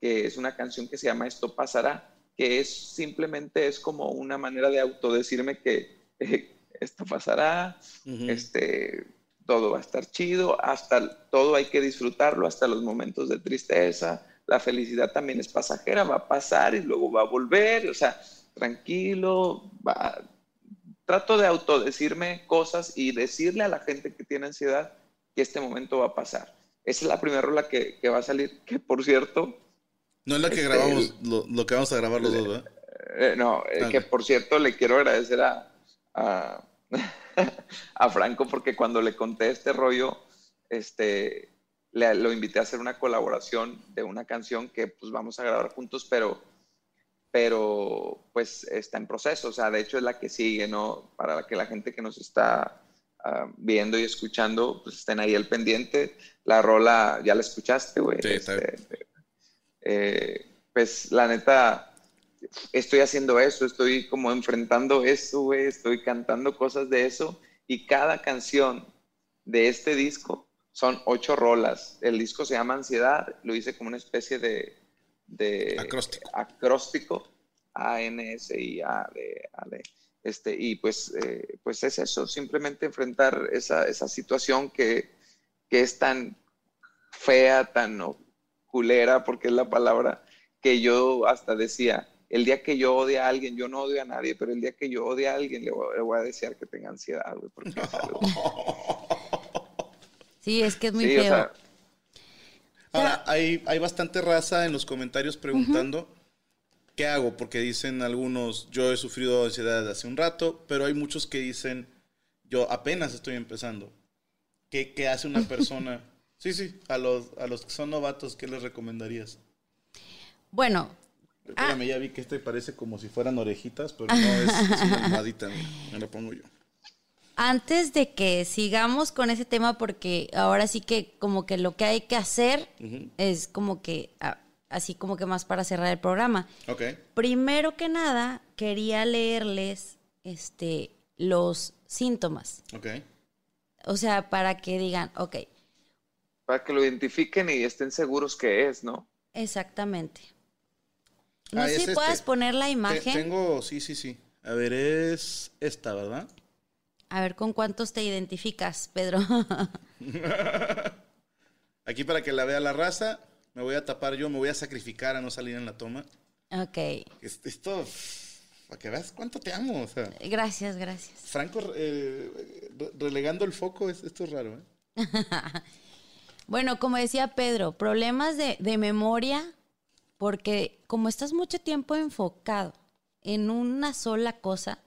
que es una canción que se llama Esto pasará, que es simplemente es como una manera de autodecirme que eh, esto pasará, este, todo va a estar chido, hasta todo hay que disfrutarlo, hasta los momentos de tristeza, la felicidad también es pasajera, va a pasar y luego va a volver, o sea, tranquilo, va- trato de autodecirme cosas y decirle a la gente que tiene ansiedad que este momento va a pasar. Esa es la primera rola que, que va a salir, que por cierto, No es la que este, grabamos, lo, lo que vamos a grabar los dos, ¿verdad? Eh, no, eh, Ah, que por cierto le quiero agradecer a, a, a Franco porque cuando le conté este rollo, este, le- lo invité a hacer una colaboración de una canción que pues vamos a grabar juntos, pero, pero pues está en proceso, o sea, de hecho es la que sigue, ¿no? Para que la gente que nos está ah, viendo y escuchando, pues estén ahí al pendiente. La rola, ya la escuchaste, güey. Sí. Este, eh, pues la neta, estoy haciendo eso, estoy como enfrentando eso, güey, estoy cantando cosas de eso y cada canción de este disco son ocho rolas. El disco se llama Ansiedad, lo hice como una especie de, de Acróstico. acróstico, A, N, S, I, A, D. Este, y pues, eh, pues es eso, simplemente enfrentar esa, esa situación que, que es tan fea, tan culera, porque es la palabra, que yo hasta decía, el día que yo odie a alguien, yo no odio a nadie, pero el día que yo odie a alguien, le voy, le voy a desear que tenga ansiedad, güey, porque es algo- Sí, es que es muy Sí, o feo. sea, Ahora, hay, hay bastante raza en los comentarios preguntando qué hago, porque dicen algunos, yo he sufrido ansiedad desde hace un rato, pero hay muchos que dicen, yo apenas estoy empezando. ¿Qué, qué hace una persona? sí, sí, a los, a los que son novatos, ¿qué les recomendarías? Bueno, Espérame, ya vi que este parece como si fueran orejitas, pero no, es, es una almohadita, mira, me lo pongo yo. antes de que sigamos con ese tema, porque ahora sí que como que lo que hay que hacer es como que, ah, así como que más para cerrar el programa. Ok, Primero que nada, quería leerles este, los síntomas. ok. O sea, para que digan, ok, para que lo identifiquen y estén seguros que es, ¿no? exactamente. No Ah, sé es si este. puedas poner la imagen. tengo, sí, sí, sí. A ver, es esta, ¿verdad? A ver con cuántos te identificas, Pedro. Aquí para que la vea la raza, me voy a tapar yo, me voy a sacrificar a no salir en la toma. ok, Es- Esto, para que veas cuánto te amo. O sea, gracias, gracias. Franco eh, re- relegando el foco, es- esto es raro, ¿eh? Bueno, como decía Pedro, problemas de, de memoria, porque como estás mucho tiempo enfocado en una sola cosa,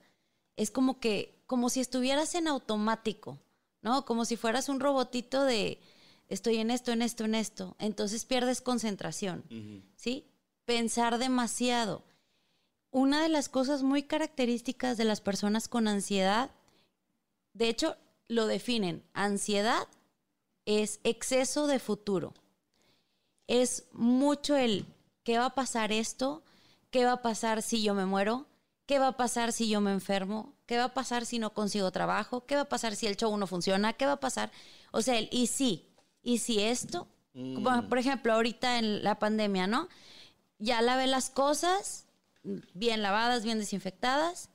es como que, como si estuvieras en automático, ¿no? Como si fueras un robotito de estoy en esto, en esto, en esto. Entonces pierdes concentración, ¿sí? Pensar demasiado. Una de las cosas muy características de las personas con ansiedad, de hecho, lo definen, ansiedad es exceso de futuro. Es mucho el qué va a pasar esto, qué va a pasar si yo me muero, qué va a pasar si yo me enfermo, qué va a pasar si no consigo trabajo, qué va a pasar si el show no funciona, qué va a pasar. O sea, el y si, y si esto, como, por ejemplo, ahorita en la pandemia, ¿no? Ya lavé las cosas bien lavadas, bien desinfectadas,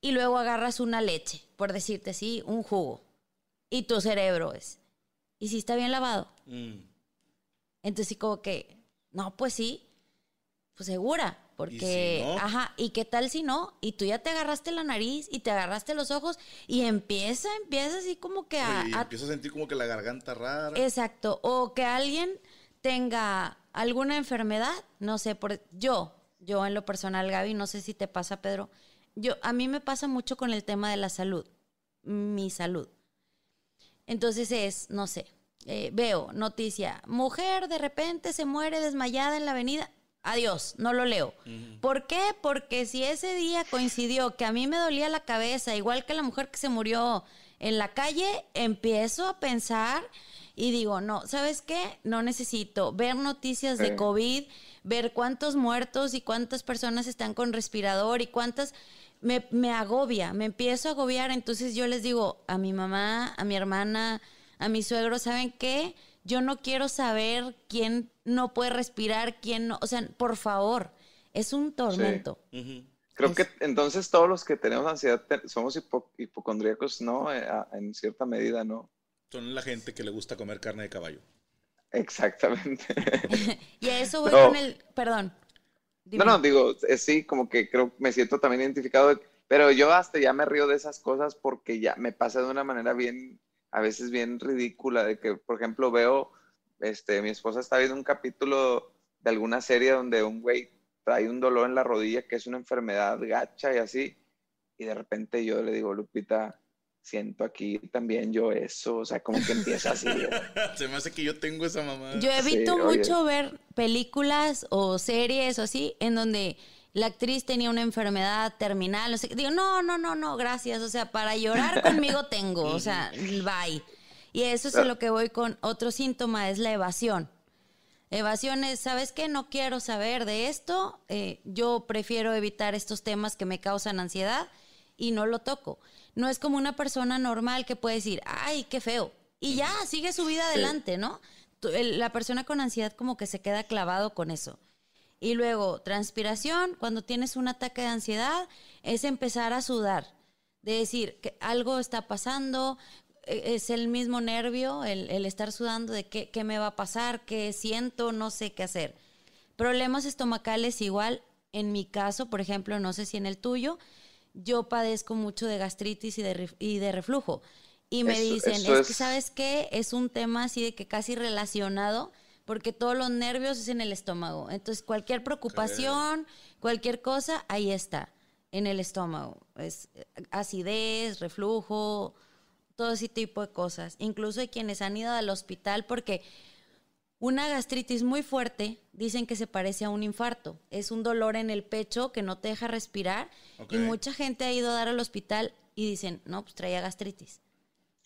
y luego agarras una leche, por decirte así, un jugo, y tu cerebro es, ¿y si está bien lavado? Mm. Entonces sí como que, no, pues sí, pues segura, porque, ¿Y si no? ajá, ¿y qué tal si no? Y tú ya te agarraste la nariz y te agarraste los ojos y empieza, empieza así como que a... y a- empiezo a sentir como que la garganta rara. Exacto, o que alguien tenga alguna enfermedad, no sé, por yo, yo en lo personal, Gaby, no sé si te pasa, Pedro, yo a mí me pasa mucho con el tema de la salud, mi salud. Entonces es, no sé, eh, veo noticia, mujer de repente se muere desmayada en la avenida, adiós, no lo leo. ¿Por qué? Porque si ese día coincidió que a mí me dolía la cabeza, igual que la mujer que se murió en la calle, empiezo a pensar y digo, no, ¿sabes qué? No necesito ver noticias de. COVID, ver cuántos muertos y cuántas personas están con respirador y cuántas... Me, me agobia, me empiezo a agobiar, entonces yo les digo a mi mamá, a mi hermana, a mi suegro, ¿saben qué? Yo no quiero saber quién no puede respirar, quién no, o sea, por favor, es un tormento. Creo que entonces todos los que tenemos ansiedad te- somos hipo- hipocondríacos, ¿no? Eh, a- en cierta medida, ¿no? Son la gente que le gusta comer carne de caballo. Exactamente. Y a eso voy No. con el, perdón. dime. No, no, digo, eh, sí, como que creo me siento también identificado, pero yo hasta ya me río de esas cosas porque ya me pasa de una manera bien, a veces bien ridícula, de que, por ejemplo, veo, este, mi esposa está viendo un capítulo de alguna serie donde un güey trae un dolor en la rodilla que es una enfermedad gacha y así, y de repente yo le digo, Lupita, siento aquí también yo eso, o sea, como que empieza así. Se me hace que yo tengo esa mamá. Yo evito Sí, oye. mucho ver películas o series o así en donde la actriz tenía una enfermedad terminal. Digo, no, no, no, no, gracias. O sea, para llorar conmigo tengo. O sea, bye. Y eso es lo que voy con otro síntoma, es la evasión. Evasión es, ¿sabes qué? No quiero saber de esto. eh, yo prefiero evitar estos temas que me causan ansiedad y no lo toco. No es como una persona normal que puede decir, ay, qué feo. Y ya, sigue su vida adelante, ¿no? La persona con ansiedad como que se queda clavado con eso. Y luego, transpiración, cuando tienes un ataque de ansiedad, es empezar a sudar, de decir que algo está pasando, e- es el mismo nervio, el, el estar sudando de qué, qué me va a pasar, qué siento, no sé qué hacer. Problemas estomacales igual, En mi caso, por ejemplo, no sé si en el tuyo, yo padezco mucho de gastritis y de, y de reflujo. Y me Eso- dicen, eso es que, es- ¿sabes qué? Es un tema así de que casi relacionado, porque todos los nervios es en el estómago. Entonces, cualquier preocupación, cualquier cosa, ahí está, en el estómago. Es eh, acidez, reflujo, todo ese tipo de cosas. Incluso hay quienes han ido al hospital porque una gastritis muy fuerte dicen que se parece a un infarto. Es un dolor en el pecho que no te deja respirar. Y mucha gente ha ido a dar al hospital y dicen, no, pues traía gastritis.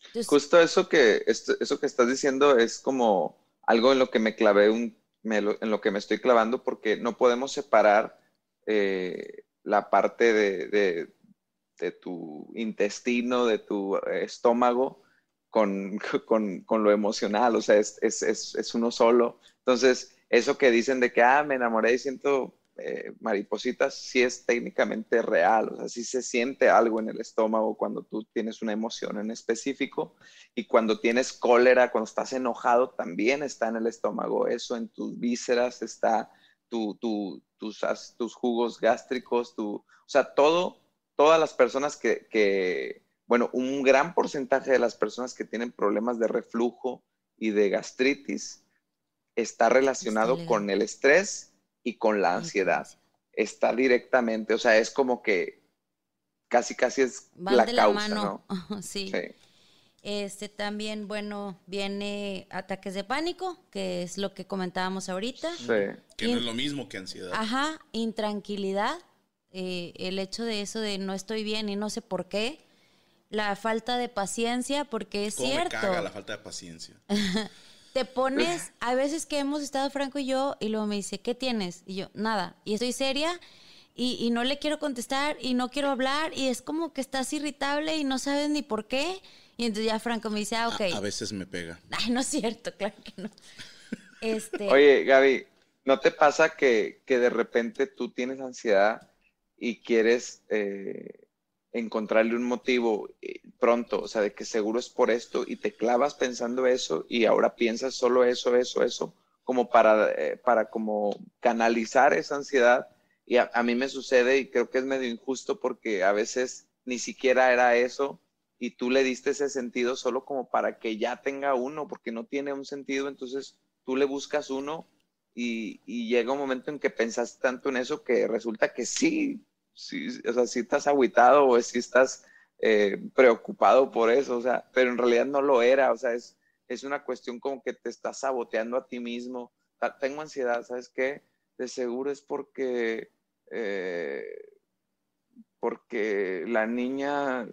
Entonces, Justo eso que, esto- eso que estás diciendo es como algo en lo que me clavé, un, en lo que me estoy clavando, porque no podemos separar eh, la parte de, de- tu intestino, de tu estómago, con, con- con lo emocional, o sea, es, es- es- es uno solo. Entonces, eso que dicen de que, ah, me enamoré y siento eh, maripositas, sí es técnicamente real, o sea, sí se siente algo en el estómago cuando tú tienes una emoción en específico y cuando tienes cólera, cuando estás enojado, también está en el estómago, eso en tus vísceras está, tu, tu- tus, jugos gástricos, tu, o sea, todo, todas las personas que, que, bueno, un gran porcentaje de las personas que tienen problemas de reflujo y de gastritis está relacionado con el estrés y con la ansiedad. Está directamente, o sea, es como que casi, casi es van la de la causa, mano. ¿no? sí. Sí. Este también, bueno, viene ataques de pánico, que es lo que comentábamos ahorita. Sí. Que no es lo mismo que ansiedad. Ajá, intranquilidad, eh, el hecho de eso de no estoy bien y no sé por qué. La falta de paciencia, porque es ¿Cómo me cierto. caga la falta de paciencia? Te pones, a veces que hemos estado Franco y yo, y luego me dice, ¿qué tienes? Y yo, nada. Y estoy seria y, y no le quiero contestar y no quiero hablar y es como que estás irritable y no sabes ni por qué. Y entonces ya Franco me dice, ah, ok. A, a veces me pega. Ay, no es cierto, claro que no. Este, Oye, Gaby, ¿no te pasa que, que de repente tú tienes ansiedad y quieres eh, encontrarle un motivo eh, pronto, o sea, de que seguro es por esto y te clavas pensando eso y ahora piensas solo eso, eso, eso, como para, eh, para como canalizar esa ansiedad? Y a, mí me sucede y creo que es medio injusto porque a veces ni siquiera era eso y tú le diste ese sentido solo como para que ya tenga uno, porque no tiene un sentido, entonces tú le buscas uno y, y llega un momento en que pensas tanto en eso que resulta que sí, sí o sea, sí estás agüitado o sí estás eh, preocupado por eso, o sea, pero en realidad no lo era, o sea, es, es una cuestión como que te estás saboteando a ti mismo. Tengo ansiedad, ¿sabes qué? De seguro es porque... eh, porque la niña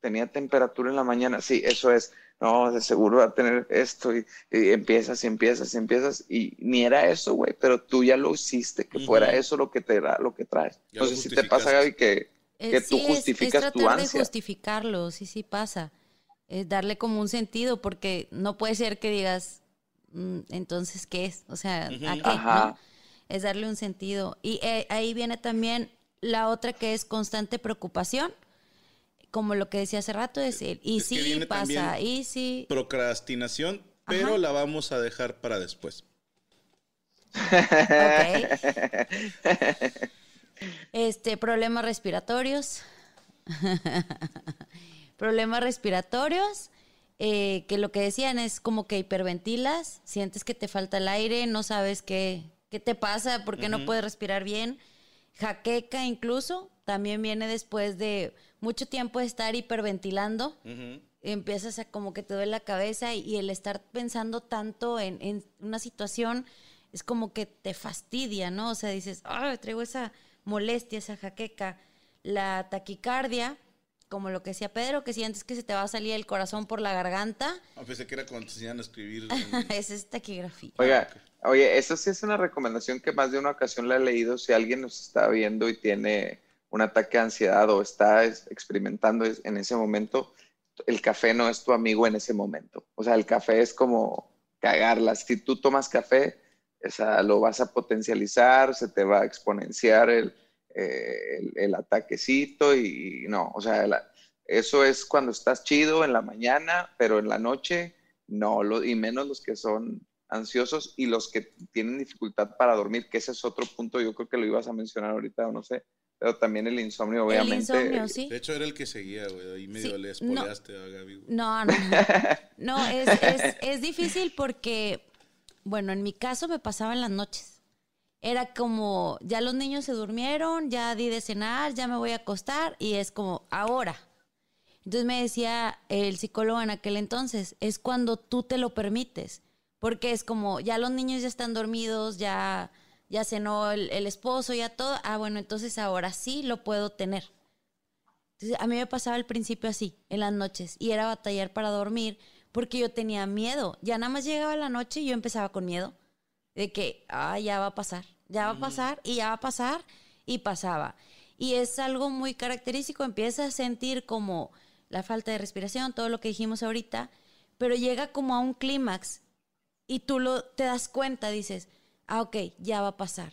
tenía temperatura en la mañana. Sí, eso es. No, de seguro va a tener esto y, y empiezas y empiezas y empiezas y ni era eso, güey, pero tú ya lo hiciste, que fuera eso lo que te da, lo que traes. Ya No sé si te pasa. Gaby, que, Eh, que tú sí, es- justificas es, tu ansia. de justificarlo, sí, sí pasa. Es darle como un sentido, porque no puede ser que digas, "Mm, entonces, ¿qué es? O sea, ¿a qué? Ajá. ¿no? Es darle un sentido. Y eh, ahí viene también la otra que es constante preocupación, como lo que decía hace rato, es el, y Es sí pasa, y sí. Procrastinación, pero Ajá. la vamos a dejar para después. Este, problemas respiratorios. problemas respiratorios, eh, que lo que decían es como que hiperventilas, sientes que te falta el aire, no sabes qué, qué te pasa, por qué no puedes respirar bien. Jaqueca incluso, también viene después de mucho tiempo de estar hiperventilando. Ujú. Empiezas a como que te duele la cabeza y, y el estar pensando tanto en, en una situación es como que te fastidia, ¿no? O sea, dices, ah, traigo esa molestia, esa jaqueca. La taquicardia, como lo que decía Pedro, que sientes que se te va a salir el corazón por la garganta, Ah, Pensé que era cuando te enseñan a escribir. en- esa es taquigrafía. Oiga, oye, eso sí es una recomendación que más de una ocasión la he leído. Si alguien nos está viendo y tiene un ataque de ansiedad o está es- experimentando en ese momento, el café no es tu amigo en ese momento. O sea, el café es como cagarla. Si tú tomas café, o lo vas a potencializar, se te va a exponenciar el, eh, el, el ataquecito y, no, o sea, eso es cuando estás chido en la mañana, pero en la noche no, lo, y menos los que son ansiosos y los que tienen dificultad para dormir, que ese es otro punto, yo creo que lo ibas a mencionar ahorita o no sé, pero también el insomnio, obviamente. El insomnio, sí. De hecho, era el que seguía, güey. Ahí medio Sí, le no. espoleaste a Gaby, güey. No, no, no. No, es, es, es difícil porque, bueno, en mi caso me pasaba en las noches. Era como, ya los niños se durmieron, ya di de cenar, ya me voy a acostar y es como, ahora. Entonces me decía el psicólogo en aquel entonces, es cuando tú te lo permites, porque es como, ya los niños ya están dormidos, ya, ya cenó el, el esposo, ya todo, ah, bueno, entonces ahora sí lo puedo tener. Entonces, a mí me pasaba al principio así, en las noches, y era batallar para dormir porque yo tenía miedo. Ya nada más llegaba la noche y yo empezaba con miedo de que, ah, ya va a pasar, ya va a pasar y ya va a pasar y pasaba. Y es algo muy característico, empiezas a sentir como la falta de respiración, todo lo que dijimos ahorita, pero llega como a un clímax y tú lo, te das cuenta, dices, ah, ok, ya va a pasar,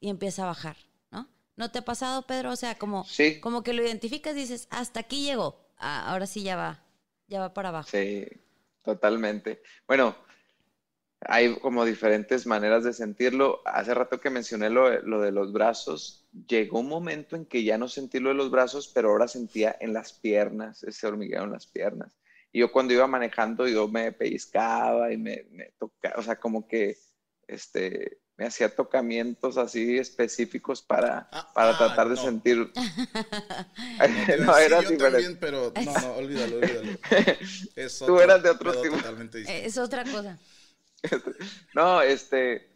y empieza a bajar, ¿no? ¿No te ha pasado, Pedro? O sea, como, Sí. como que lo identificas, dices, hasta aquí llegó, Ah, ahora sí ya va, ya va para abajo. Sí, totalmente. Bueno, hay como diferentes maneras de sentirlo. Hace rato que mencioné lo, de- lo de los brazos, llegó un momento en que ya no sentí lo de los brazos, pero ahora sentía en las piernas, ese hormigueo en las piernas. Y yo cuando iba manejando, yo me pellizcaba y me, me tocaba, o sea, como que este, me hacía tocamientos así específicos para, Ah, para ah, tratar de no. sentir. No, no, sí, era yo diferente. también, pero no, no, olvídalo, olvídalo. Es Tú eras de otro tipo. Es otra cosa. No, este,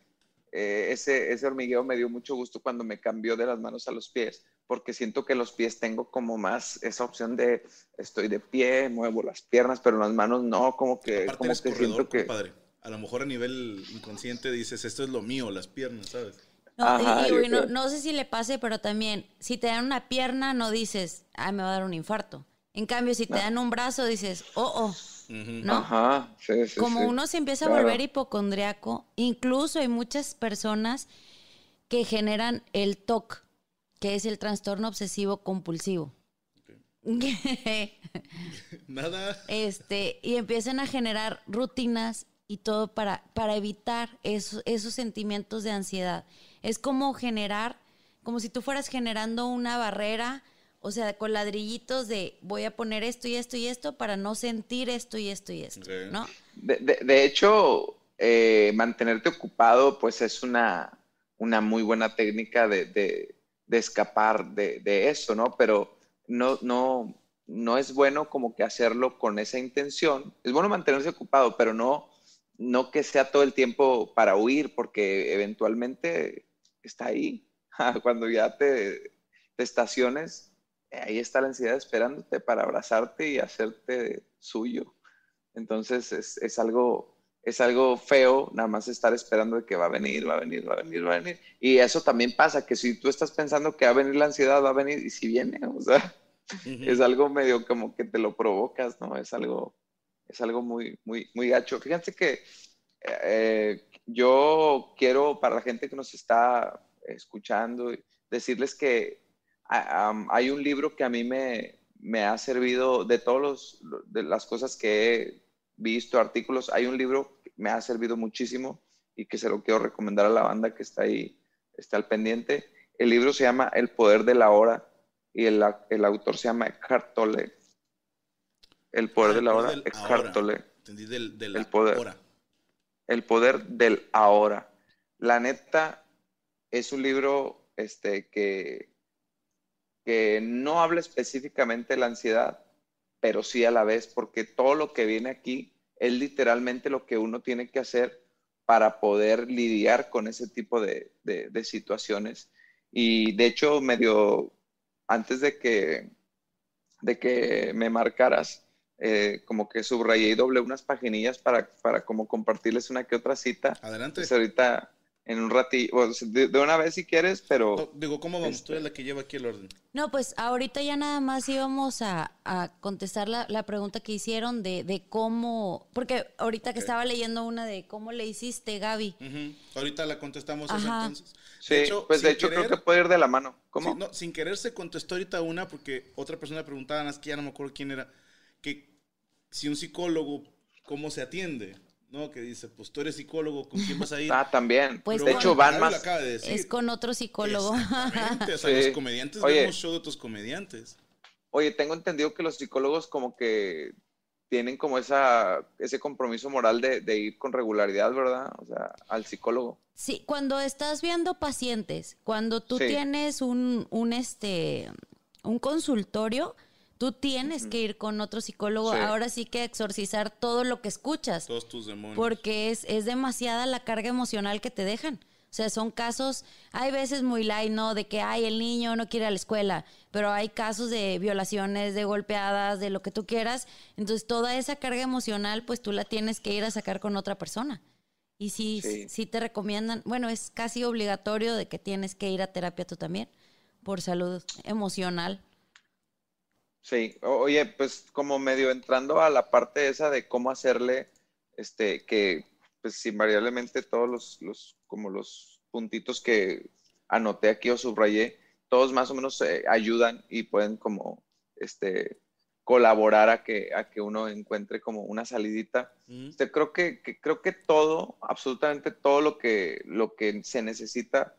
eh, ese, ese hormigueo me dio mucho gusto cuando me cambió de las manos a los pies, porque siento que los pies tengo como más esa opción de estoy de pie, muevo las piernas, pero las manos no, como que, Aparte como que corredor, siento que... compadre. A lo mejor a nivel inconsciente dices, esto es lo mío, las piernas, ¿sabes? No, Ajá, y- no, no sé si le pase, pero también, si te dan una pierna, no dices, ah, me va a dar un infarto. En cambio, si te dan un brazo, dices, oh, oh. ¿no? Ajá, sí, sí, Como sí. uno se empieza a volver hipocondriaco, incluso hay muchas personas que generan el TOC, que es el trastorno obsesivo compulsivo. Nada. este, y empiezan a generar rutinas y todo para, para evitar esos, esos sentimientos de ansiedad. Es como generar, como si tú fueras generando una barrera, o sea, con ladrillitos de voy a poner esto y esto y esto para no sentir esto y esto y esto. ¿no? De, de- de hecho, eh, mantenerte ocupado, pues es una, una muy buena técnica de, de- de escapar de, de eso, ¿no? Pero no, no, no es bueno como que hacerlo con esa intención. Es bueno mantenerse ocupado, pero no, no que sea todo el tiempo para huir, porque eventualmente está ahí. Cuando ya te, te estaciones, ahí está la ansiedad esperándote para abrazarte y hacerte suyo. Entonces es, es algo, es algo feo nada más estar esperando de que va a venir, va a venir, va a venir, va a venir. Y eso también pasa, que si tú estás pensando que va a venir la ansiedad, va a venir y si viene, o sea, es algo medio como que te lo provocas, ¿no? Es algo, es algo muy, muy, muy gacho. Fíjense que eh, yo quiero, para la gente que nos está escuchando, decirles que hay un libro que a mí me, me ha servido de todas las cosas que he visto, artículos, hay un libro que me ha servido muchísimo y que se lo quiero recomendar a la banda que está ahí, está al pendiente. El libro se llama El Poder de la Hora y el, el autor se llama Eckhart Tolle. El Poder Ah, de la el Hora, poder del ahora. Tolle. Entendí del, de la El poder. hora. El poder del ahora. La neta es un libro este, que, que no habla específicamente de la ansiedad, pero sí a la vez, porque todo lo que viene aquí es literalmente lo que uno tiene que hacer para poder lidiar con ese tipo de, de- de situaciones. Y de hecho, medio antes de que, de que me marcaras, eh, como que subrayé y doblé unas paginillas para, para como compartirles una que otra cita. Adelante. Entonces ahorita en un ratito, de, de una vez si quieres, pero No, digo, ¿cómo vamos? Este- Tú eres la que lleva aquí el orden. No, pues ahorita ya nada más íbamos a, a contestar la, la pregunta que hicieron de, de cómo, porque ahorita que Ok. estaba leyendo una de cómo le hiciste, Gaby. Ujú. Ahorita la contestamos Ajá. entonces. sí, pues de sin hecho creo querer- que puede ir de la mano. ¿Cómo? Sí, no, sin querer se contestó ahorita una porque otra persona preguntaba, es que ya no me acuerdo quién era, que si un psicólogo, ¿cómo se atiende? ¿no? Que dice, pues tú eres psicólogo, ¿con quién vas a ir? Ah, también. Pues de hecho, van más. de. Es con otro psicólogo. O sea, Sí. los comediantes Oye. vemos show de otros comediantes. Oye, tengo entendido que los psicólogos como que tienen como esa, ese compromiso moral de, de ir con regularidad, ¿verdad? O sea, al psicólogo. Sí, cuando estás viendo pacientes, cuando tú Sí. tienes un, un, este, un consultorio, tú tienes que ir con otro psicólogo. Sí. Ahora sí que exorcizar todo lo que escuchas. Todos tus demonios. porque es, es demasiada la carga emocional que te dejan. O sea, son casos, hay veces muy light, ¿no? De que, ay, el niño no quiere ir a la escuela, pero hay casos de violaciones, de golpeadas, de lo que tú quieras. Entonces, toda esa carga emocional, pues tú la tienes que ir a sacar con otra persona. Y sí, Sí. sí te recomiendan, bueno, es casi obligatorio de que tienes que ir a terapia tú también, por salud emocional. Sí, oye, pues como medio entrando a la parte esa de cómo hacerle, este, que pues invariablemente todos los, los, como los puntitos que anoté aquí o subrayé, todos más o menos eh, ayudan y pueden como, este, colaborar a que, a que uno encuentre como una salidita. Mm. Este, creo que, que- creo que todo, absolutamente todo lo que, lo que se necesita,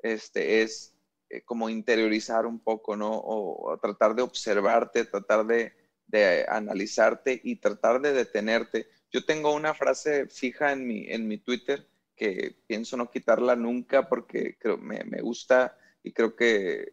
este, es eh, como interiorizar un poco, ¿no? O, o tratar de observarte, tratar de, de analizarte y tratar de detenerte. Yo tengo una frase fija en mi, en mi Twitter que pienso no quitarla nunca porque creo, me, me gusta y creo que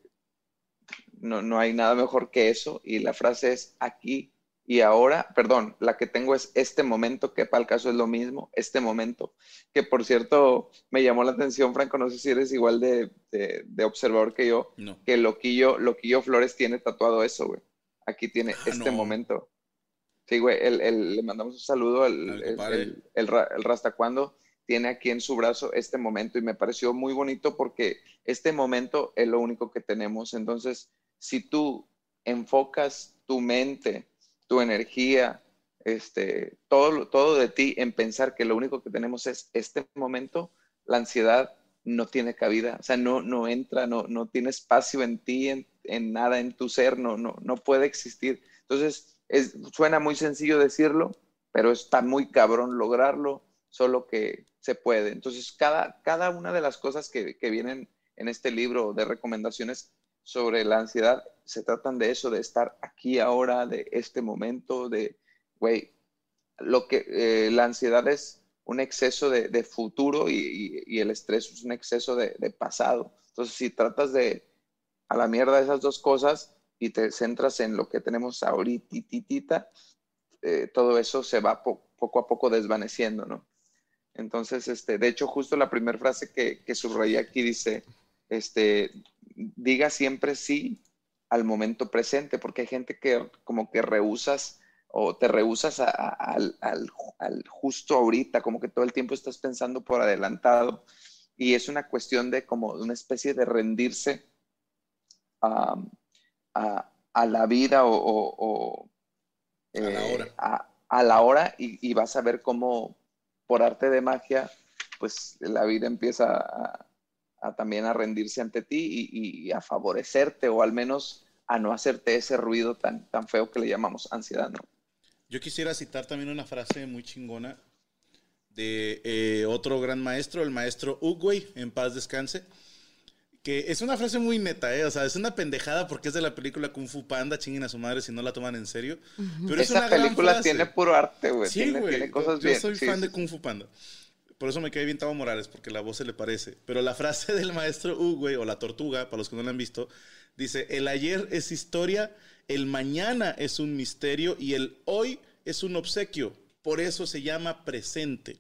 no, no hay nada mejor que eso. Y la frase es aquí y ahora, perdón, la que tengo es este momento, que para el caso es lo mismo, este momento, que por cierto me llamó la atención, Franco, no sé si eres igual de, de, de observador que yo, No. que Loquillo, Loquillo Flores tiene tatuado eso, güey. Aquí tiene Ah, este no. momento. Sí, güey, el- el- le mandamos un saludo al el Rastacuando. Tiene aquí en su brazo este momento y me pareció muy bonito porque este momento es lo único que tenemos. Entonces, si tú enfocas tu mente, tu energía, este, todo, todo de ti en pensar que lo único que tenemos es este momento, la ansiedad no tiene cabida, o sea, no, no entra, no, no tiene espacio en ti, en, en nada, en tu ser, no, no, no puede existir. Entonces, es, suena muy sencillo decirlo, pero está muy cabrón lograrlo, solo que se puede. Entonces, cada, cada una de las cosas que, que vienen en este libro de recomendaciones sobre la ansiedad se tratan de eso, de estar aquí ahora, de este momento, de, güey, lo que eh, la ansiedad es un exceso de, futuro y, el estrés es un exceso de, pasado. Entonces, si tratas de a la mierda esas dos cosas y te centras en lo que tenemos ahorita, eh, todo eso se va po- poco a poco desvaneciendo, ¿no? Entonces, este, de hecho, justo la primera frase que, que subrayé aquí dice, este, diga siempre sí al momento presente, porque hay gente que como que rehusas o te rehusas a- a- al, al- al justo ahorita, como que todo el tiempo estás pensando por adelantado y es una cuestión de como una especie de rendirse a, a- la vida o, o- o, A la eh, hora. a la hora y, y vas a ver cómo por arte de magia, pues la vida empieza a, a también a rendirse ante ti y, y a favorecerte o al menos a no hacerte ese ruido tan, tan feo que le llamamos ansiedad, ¿no? Yo quisiera citar también una frase muy chingona de eh, otro gran maestro, el maestro Uguay, en paz descanse, que es una frase muy neta, ¿eh? O sea, es una pendejada porque es de la película Kung Fu Panda, chinguen a su madre si no la toman en serio. Pero es Esa una gran película frase. tiene puro arte, güey. Sí, tiene, güey. tiene cosas yo bien. soy Sí, fan sí, de. Kung Fu Panda. Por eso me cae bien Tavo Morales, porque la voz se le parece. Pero la frase del maestro U, güey, o la tortuga, para los que no la han visto, dice, el ayer es historia, el mañana es un misterio y el hoy es un obsequio. Por eso se llama presente.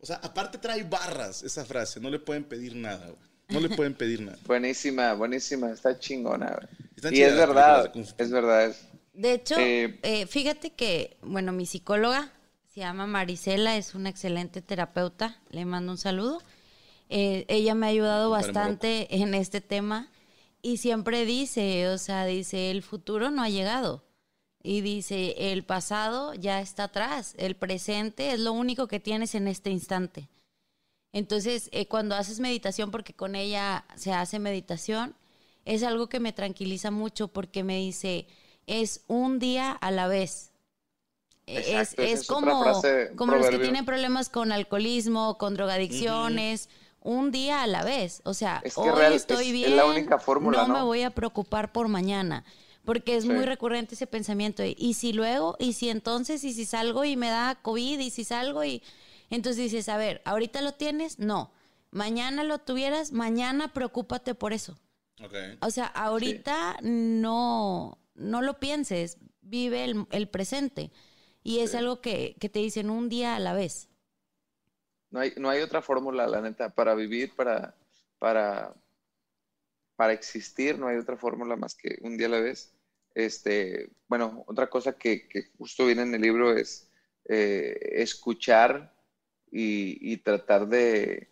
O sea, aparte trae barras esa frase, no le pueden pedir nada, güey. No le pueden pedir nada. Buenísima, buenísima. Está chingona, güey. Y es verdad, es verdad. De hecho, Eh, eh, fíjate que, bueno, mi psicóloga se llama Marisela, es una excelente terapeuta, le mando un saludo. Eh, ella me ha ayudado bastante en este tema y siempre dice, o sea, dice, el futuro no ha llegado. Y dice, el pasado ya está atrás, el presente es lo único que tienes en este instante. Entonces, eh, cuando haces meditación, porque con ella se hace meditación, es algo que me tranquiliza mucho porque me dice, es un día a la vez. Exacto, esa es es como, frase, como los que tienen problemas con alcoholismo, con drogadicciones, un día a la vez. O sea, Es que hoy real- estoy es- es bien, la única fórmula, no, me voy a preocupar por mañana. Porque es Sí. muy recurrente ese pensamiento. de, Y si luego, y si entonces, y si salgo y me da COVID, y si salgo y... Entonces dices, a ver, ¿ahorita lo tienes? No. Mañana lo tuvieras, mañana preocúpate por eso. O sea, ahorita no, no lo pienses, vive el, el presente. Y es algo que, que te dicen un día a la vez. No hay, no hay otra fórmula, la neta, para vivir, para, para, para existir, no hay otra fórmula más que un día a la vez. Este, bueno, otra cosa que, que justo viene en el libro es eh, escuchar y, tratar de,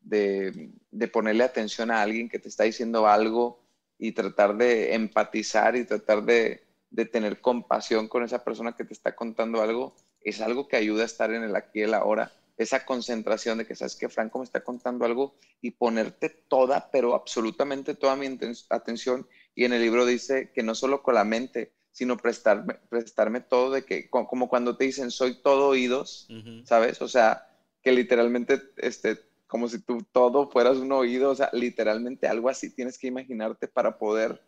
de, de ponerle atención a alguien que te está diciendo algo y tratar de empatizar y tratar de, de tener compasión con esa persona que te está contando algo, es algo que ayuda a estar en el aquí y el ahora. Esa concentración de que sabes que Franco me está contando algo y ponerte toda, pero absolutamente toda mi atención. Y en el libro dice que no solo con la mente, sino prestarme, prestarme todo de que, co- como cuando te dicen soy todo oídos. ¿sabes? O sea, que literalmente, este, como si tú todo fueras un oído, o sea, literalmente algo así tienes que imaginarte para poder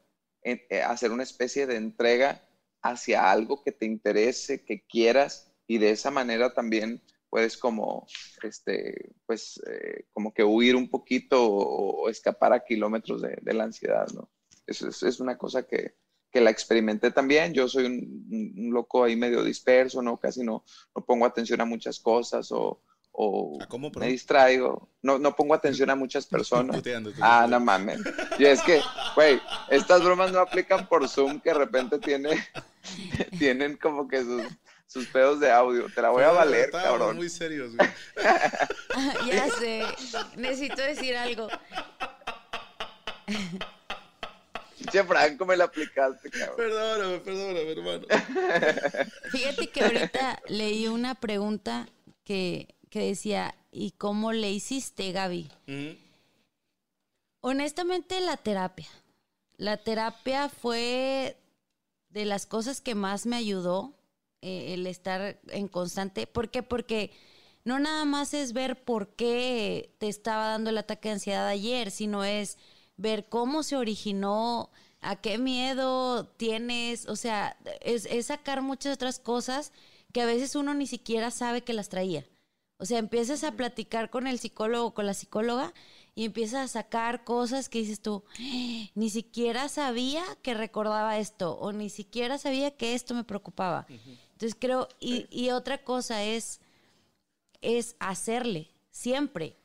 hacer una especie de entrega hacia algo que te interese, que quieras, y de esa manera también puedes como, este, pues, eh, como que huir un poquito o, escapar a kilómetros de, de la ansiedad, ¿no? Eso es, es una cosa que, que la experimenté también. Yo soy un, un loco ahí medio disperso, ¿no? Casi no, no pongo atención a muchas cosas o, o ¿A cómo, me distraigo. No, no pongo atención a muchas personas. Ah, no mames. Y es que, güey, estas bromas no aplican por Zoom que de repente tiene, tienen como que sus, sus pedos de audio. Te la voy a Pero valer, cabrón. muy serios, güey. ya sé, necesito decir algo. Che, Franco, me la aplicaste, cabrón. Perdóname, perdóname, hermano. Fíjate que ahorita leí una pregunta que, que decía, ¿y cómo le hiciste, Gaby? Honestamente, la terapia. La terapia fue de las cosas que más me ayudó eh, el estar en constante. ¿Por qué? Porque no nada más es ver por qué te estaba dando el ataque de ansiedad ayer, sino es ver cómo se originó, a qué miedo tienes, o sea, es, es sacar muchas otras cosas que a veces uno ni siquiera sabe que las traía. O sea, empiezas a platicar con el psicólogo, con la psicóloga, y empiezas a sacar cosas que dices tú, "Ah, ni siquiera sabía que recordaba esto, o ni siquiera sabía que esto me preocupaba. Entonces creo, y, y otra cosa es, es hacerle, siempre.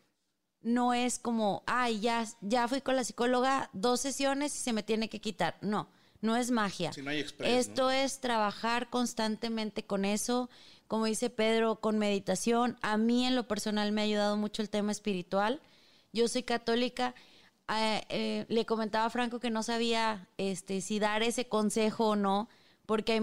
No es como, ay, ya, ya fui con la psicóloga dos sesiones y se me tiene que quitar. No, no es magia. Si no hay express, Esto ¿no? es trabajar constantemente con eso, como dice Pedro, con meditación. A mí en lo personal me ha ayudado mucho el tema espiritual. Yo soy católica. Eh, eh, le comentaba a Franco que no sabía este, si dar ese consejo o no, porque hay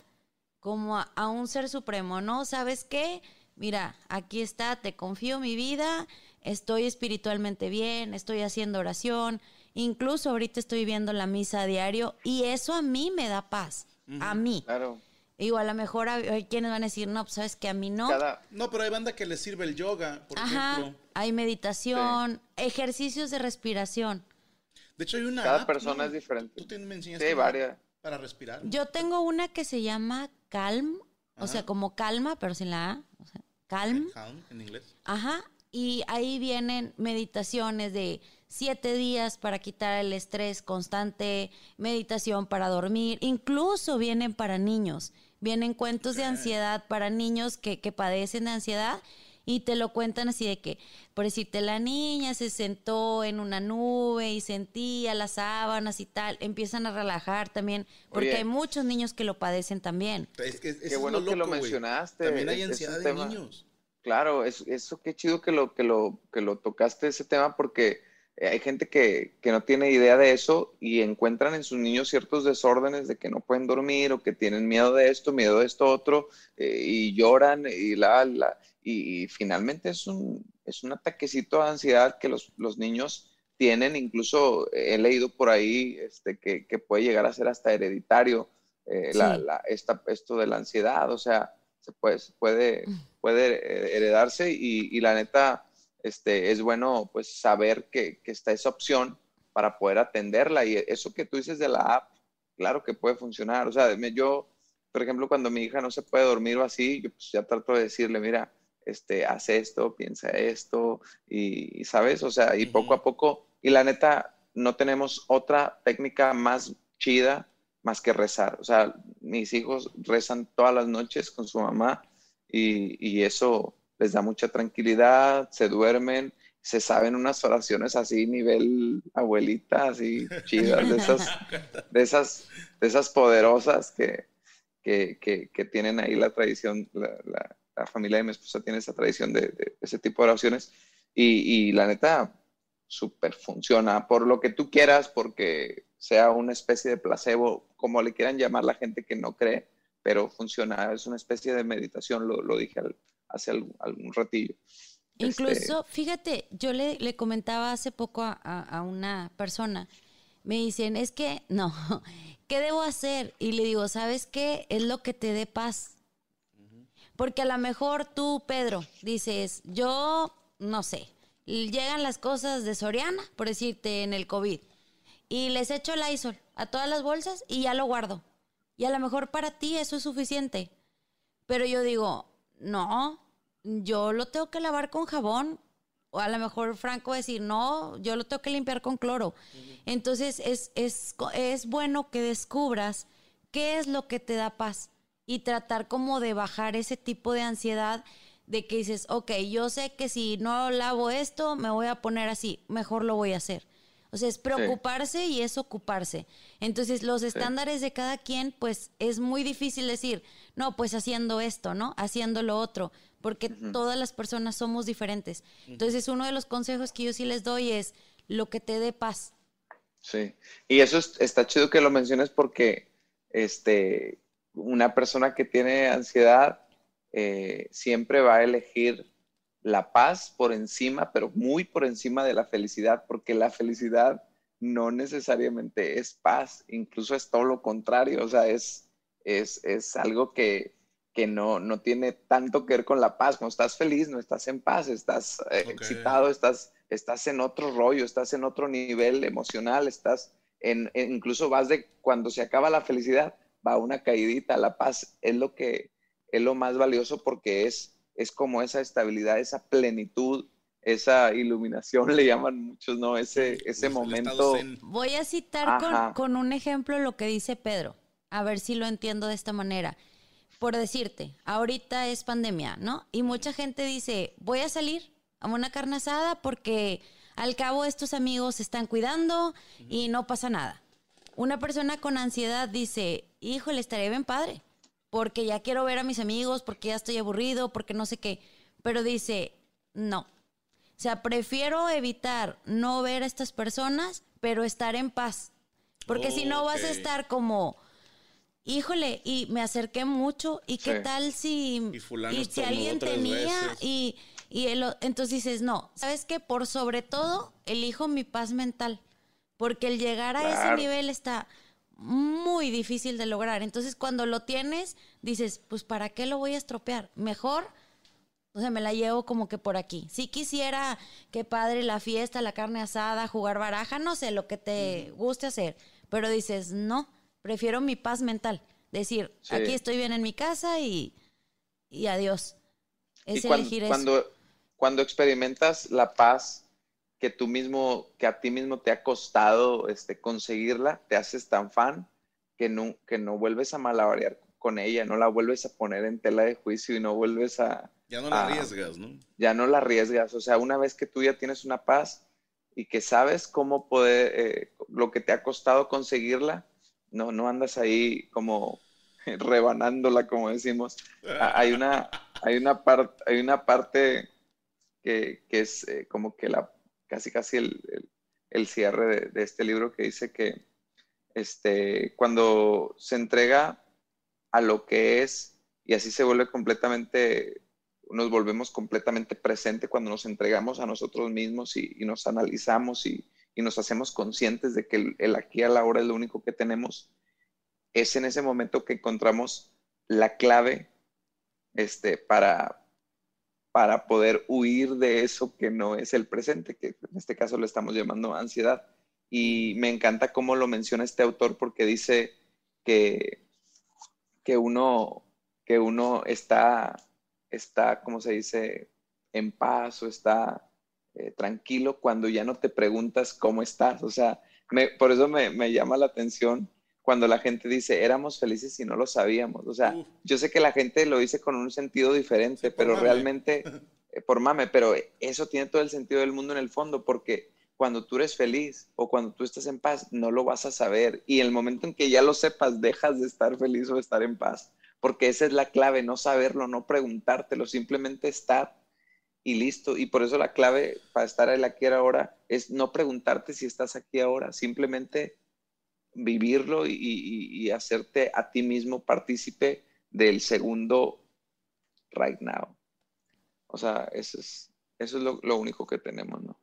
como a, a un ser supremo, ¿no? ¿Sabes qué? Mira, aquí está, te confío mi vida, estoy espiritualmente bien, estoy haciendo oración, incluso ahorita estoy viendo la misa a diario y eso a mí me da paz, a mí. Claro. Digo, a lo mejor hay, hay quienes van a decir, no, pues sabes que a mí no. Cada, No, pero hay banda que le sirve el yoga, por Ajá, ejemplo. hay meditación, ejercicios de respiración. De hecho, hay una cada app, persona ¿no? es diferente. Tú te- me enseñaste Sí, varias. para respirar. Yo tengo una que se llama Calm, o sea, como calma, pero sin la A, o sea, Calm. Calm, en inglés. Ajá, y ahí vienen meditaciones de siete días para quitar el estrés constante, meditación para dormir, incluso vienen para niños, vienen cuentos de ansiedad para niños que, que padecen de ansiedad y te lo cuentan así de que, por decirte, la niña se sentó en una nube y sentía las sábanas y tal, empiezan a relajar también, porque Oye. hay muchos niños que lo padecen también. Es Qué bueno lo que lo loco, mencionaste. También hay Es- ansiedad tema- niños. Claro, es, eso qué chido que lo, que lo, que lo tocaste ese tema porque hay gente que, que no tiene idea de eso y encuentran en sus niños ciertos desórdenes de que no pueden dormir o que tienen miedo de esto, miedo de esto otro eh, y lloran y la, la y, y finalmente es un, es un ataquecito de ansiedad que los, los niños tienen, incluso he leído por ahí este, que, que puede llegar a ser hasta hereditario eh, la- la- esta- esto de la ansiedad, o sea, se puede, puede, puede heredarse y, y, la neta, este, es bueno pues saber que, que, está esa opción para poder atenderla y eso que tú dices de la app, claro que puede funcionar. O sea, yo, por ejemplo, cuando mi hija no se puede dormir o así, yo pues ya trato de decirle, mira, este, haz esto, piensa esto y, ¿sabes? O sea, y poco a poco, y la neta, no tenemos otra técnica más chida más que rezar. O sea, mis hijos rezan todas las noches con su mamá y, eso les da mucha tranquilidad, se duermen, se saben unas oraciones así, nivel abuelita, así chidas, de esas, de esas, de esas poderosas que, que, tienen ahí la tradición, la, familia de mi esposa tiene esa tradición de, ese tipo de oraciones. Y, la neta, súper funciona, por lo que tú quieras, porque sea una especie de placebo, como le quieran llamar la gente que no cree, pero funciona, es una especie de meditación, lo, dije hace algún, ratillo. Incluso, este, fíjate, yo le, comentaba hace poco a, una persona, me dicen, es que no, ¿qué debo hacer? Y le digo, ¿sabes qué? Es lo que te dé paz. Porque a lo mejor tú, Pedro, dices, yo no sé, llegan las cosas de Soriana, por decirte, en el COVID y les echo el ISOL a todas las bolsas y ya lo guardo. Y a lo mejor para ti eso es suficiente. Pero yo digo, no, yo lo tengo que lavar con jabón. O a lo mejor Franco decir, no, yo lo tengo que limpiar con cloro. Entonces es, es, es bueno que descubras qué es lo que te da paz y tratar como de bajar ese tipo de ansiedad de que dices, ok, yo sé que si no lavo esto, me voy a poner así, mejor lo voy a hacer. O sea, es preocuparse y es ocuparse. Entonces, los estándares de cada quien, pues es muy difícil decir, no, pues haciendo esto, ¿no? Haciendo lo otro, porque todas las personas somos diferentes. Entonces, uno de los consejos que yo sí les doy es lo que te dé paz. Sí, y eso está chido que lo menciones porque este, una persona que tiene ansiedad eh, siempre va a elegir la paz por encima, pero muy por encima de la felicidad, porque la felicidad no necesariamente es paz, incluso es todo lo contrario, o sea, es, es, algo que, no, no, tiene tanto que ver con la paz. Cuando estás feliz, no estás en paz, estás eh, excitado, estás, estás en otro rollo, estás en otro nivel emocional, estás en, incluso vas de cuando se acaba la felicidad, va una caidita, la paz es lo que es lo más valioso porque es es como esa estabilidad, esa plenitud, esa iluminación, le llaman muchos, ¿no? Ese, ese momento. Voy a citar con, un ejemplo lo que dice Pedro, a ver si lo entiendo de esta manera. Por decirte, ahorita es pandemia, ¿no? Y mucha gente dice, voy a salir a una carne asada porque al cabo estos amigos se están cuidando y no pasa nada. Una persona con ansiedad dice, híjole, estaré bien padre porque ya quiero ver a mis amigos, porque ya estoy aburrido, porque no sé qué. Pero dice, no. O sea, prefiero evitar no ver a estas personas, pero estar en paz. Porque si no vas a estar como, híjole, y me acerqué mucho, y qué tal si, y, si alguien tenía, y, y entonces dices, no, ¿sabes qué? Por sobre todo, elijo mi paz mental. Porque el llegar a ese nivel está muy difícil de lograr. Entonces, cuando lo tienes, dices, pues ¿para qué lo voy a estropear? Mejor, o sea, me la llevo como que por aquí. Si quisiera que padre la fiesta, la carne asada, jugar baraja, no sé, lo que te guste hacer, pero dices, no, prefiero mi paz mental. Decir, aquí estoy bien en mi casa y, y adiós. Es elegir cuando, eso. Cuando experimentas la paz que tú mismo, que a ti mismo te ha costado este, conseguirla, te haces tan fan que no, que no vuelves a malabarear con ella, no la vuelves a poner en tela de juicio y no vuelves a... Ya no la arriesgas, ¿no? Ya no la arriesgas, o sea, una vez que tú ya tienes una paz y que sabes cómo poder, eh, lo que te ha costado conseguirla, no, no andas ahí como rebanándola, como decimos. Ah, hay una, hay una, parte hay una parte que, que es eh, como que la casi casi el, cierre de, este libro que dice que este, cuando se entrega a lo que es y así se vuelve completamente, nos volvemos completamente presente cuando nos entregamos a nosotros mismos y, nos analizamos y, nos hacemos conscientes de que el, el aquí a la hora es lo único que tenemos, es en ese momento que encontramos la clave este, para, para poder huir de eso que no es el presente, que en este caso lo estamos llamando ansiedad. Y me encanta cómo lo menciona este autor porque dice que, que, uno, que uno está, está, ¿cómo se dice?, en paz o está eh, tranquilo cuando ya no te preguntas cómo estás. O sea, por eso me, me, llama la atención cuando la gente dice, éramos felices y no lo sabíamos. O sea, yo sé que la gente lo dice con un sentido diferente, pero realmente, eh, por mame, pero eso tiene todo el sentido del mundo en el fondo, porque cuando tú eres feliz o cuando tú estás en paz, no lo vas a saber. Y el momento en que ya lo sepas, dejas de estar feliz o estar en paz. Porque esa es la clave, no saberlo, no preguntártelo, simplemente estar y listo. Y por eso la clave para estar aquí ahora es no preguntarte si estás aquí ahora, simplemente vivirlo y, hacerte a ti mismo partícipe del segundo right now. O sea, eso es, eso es lo, lo único que tenemos, ¿no?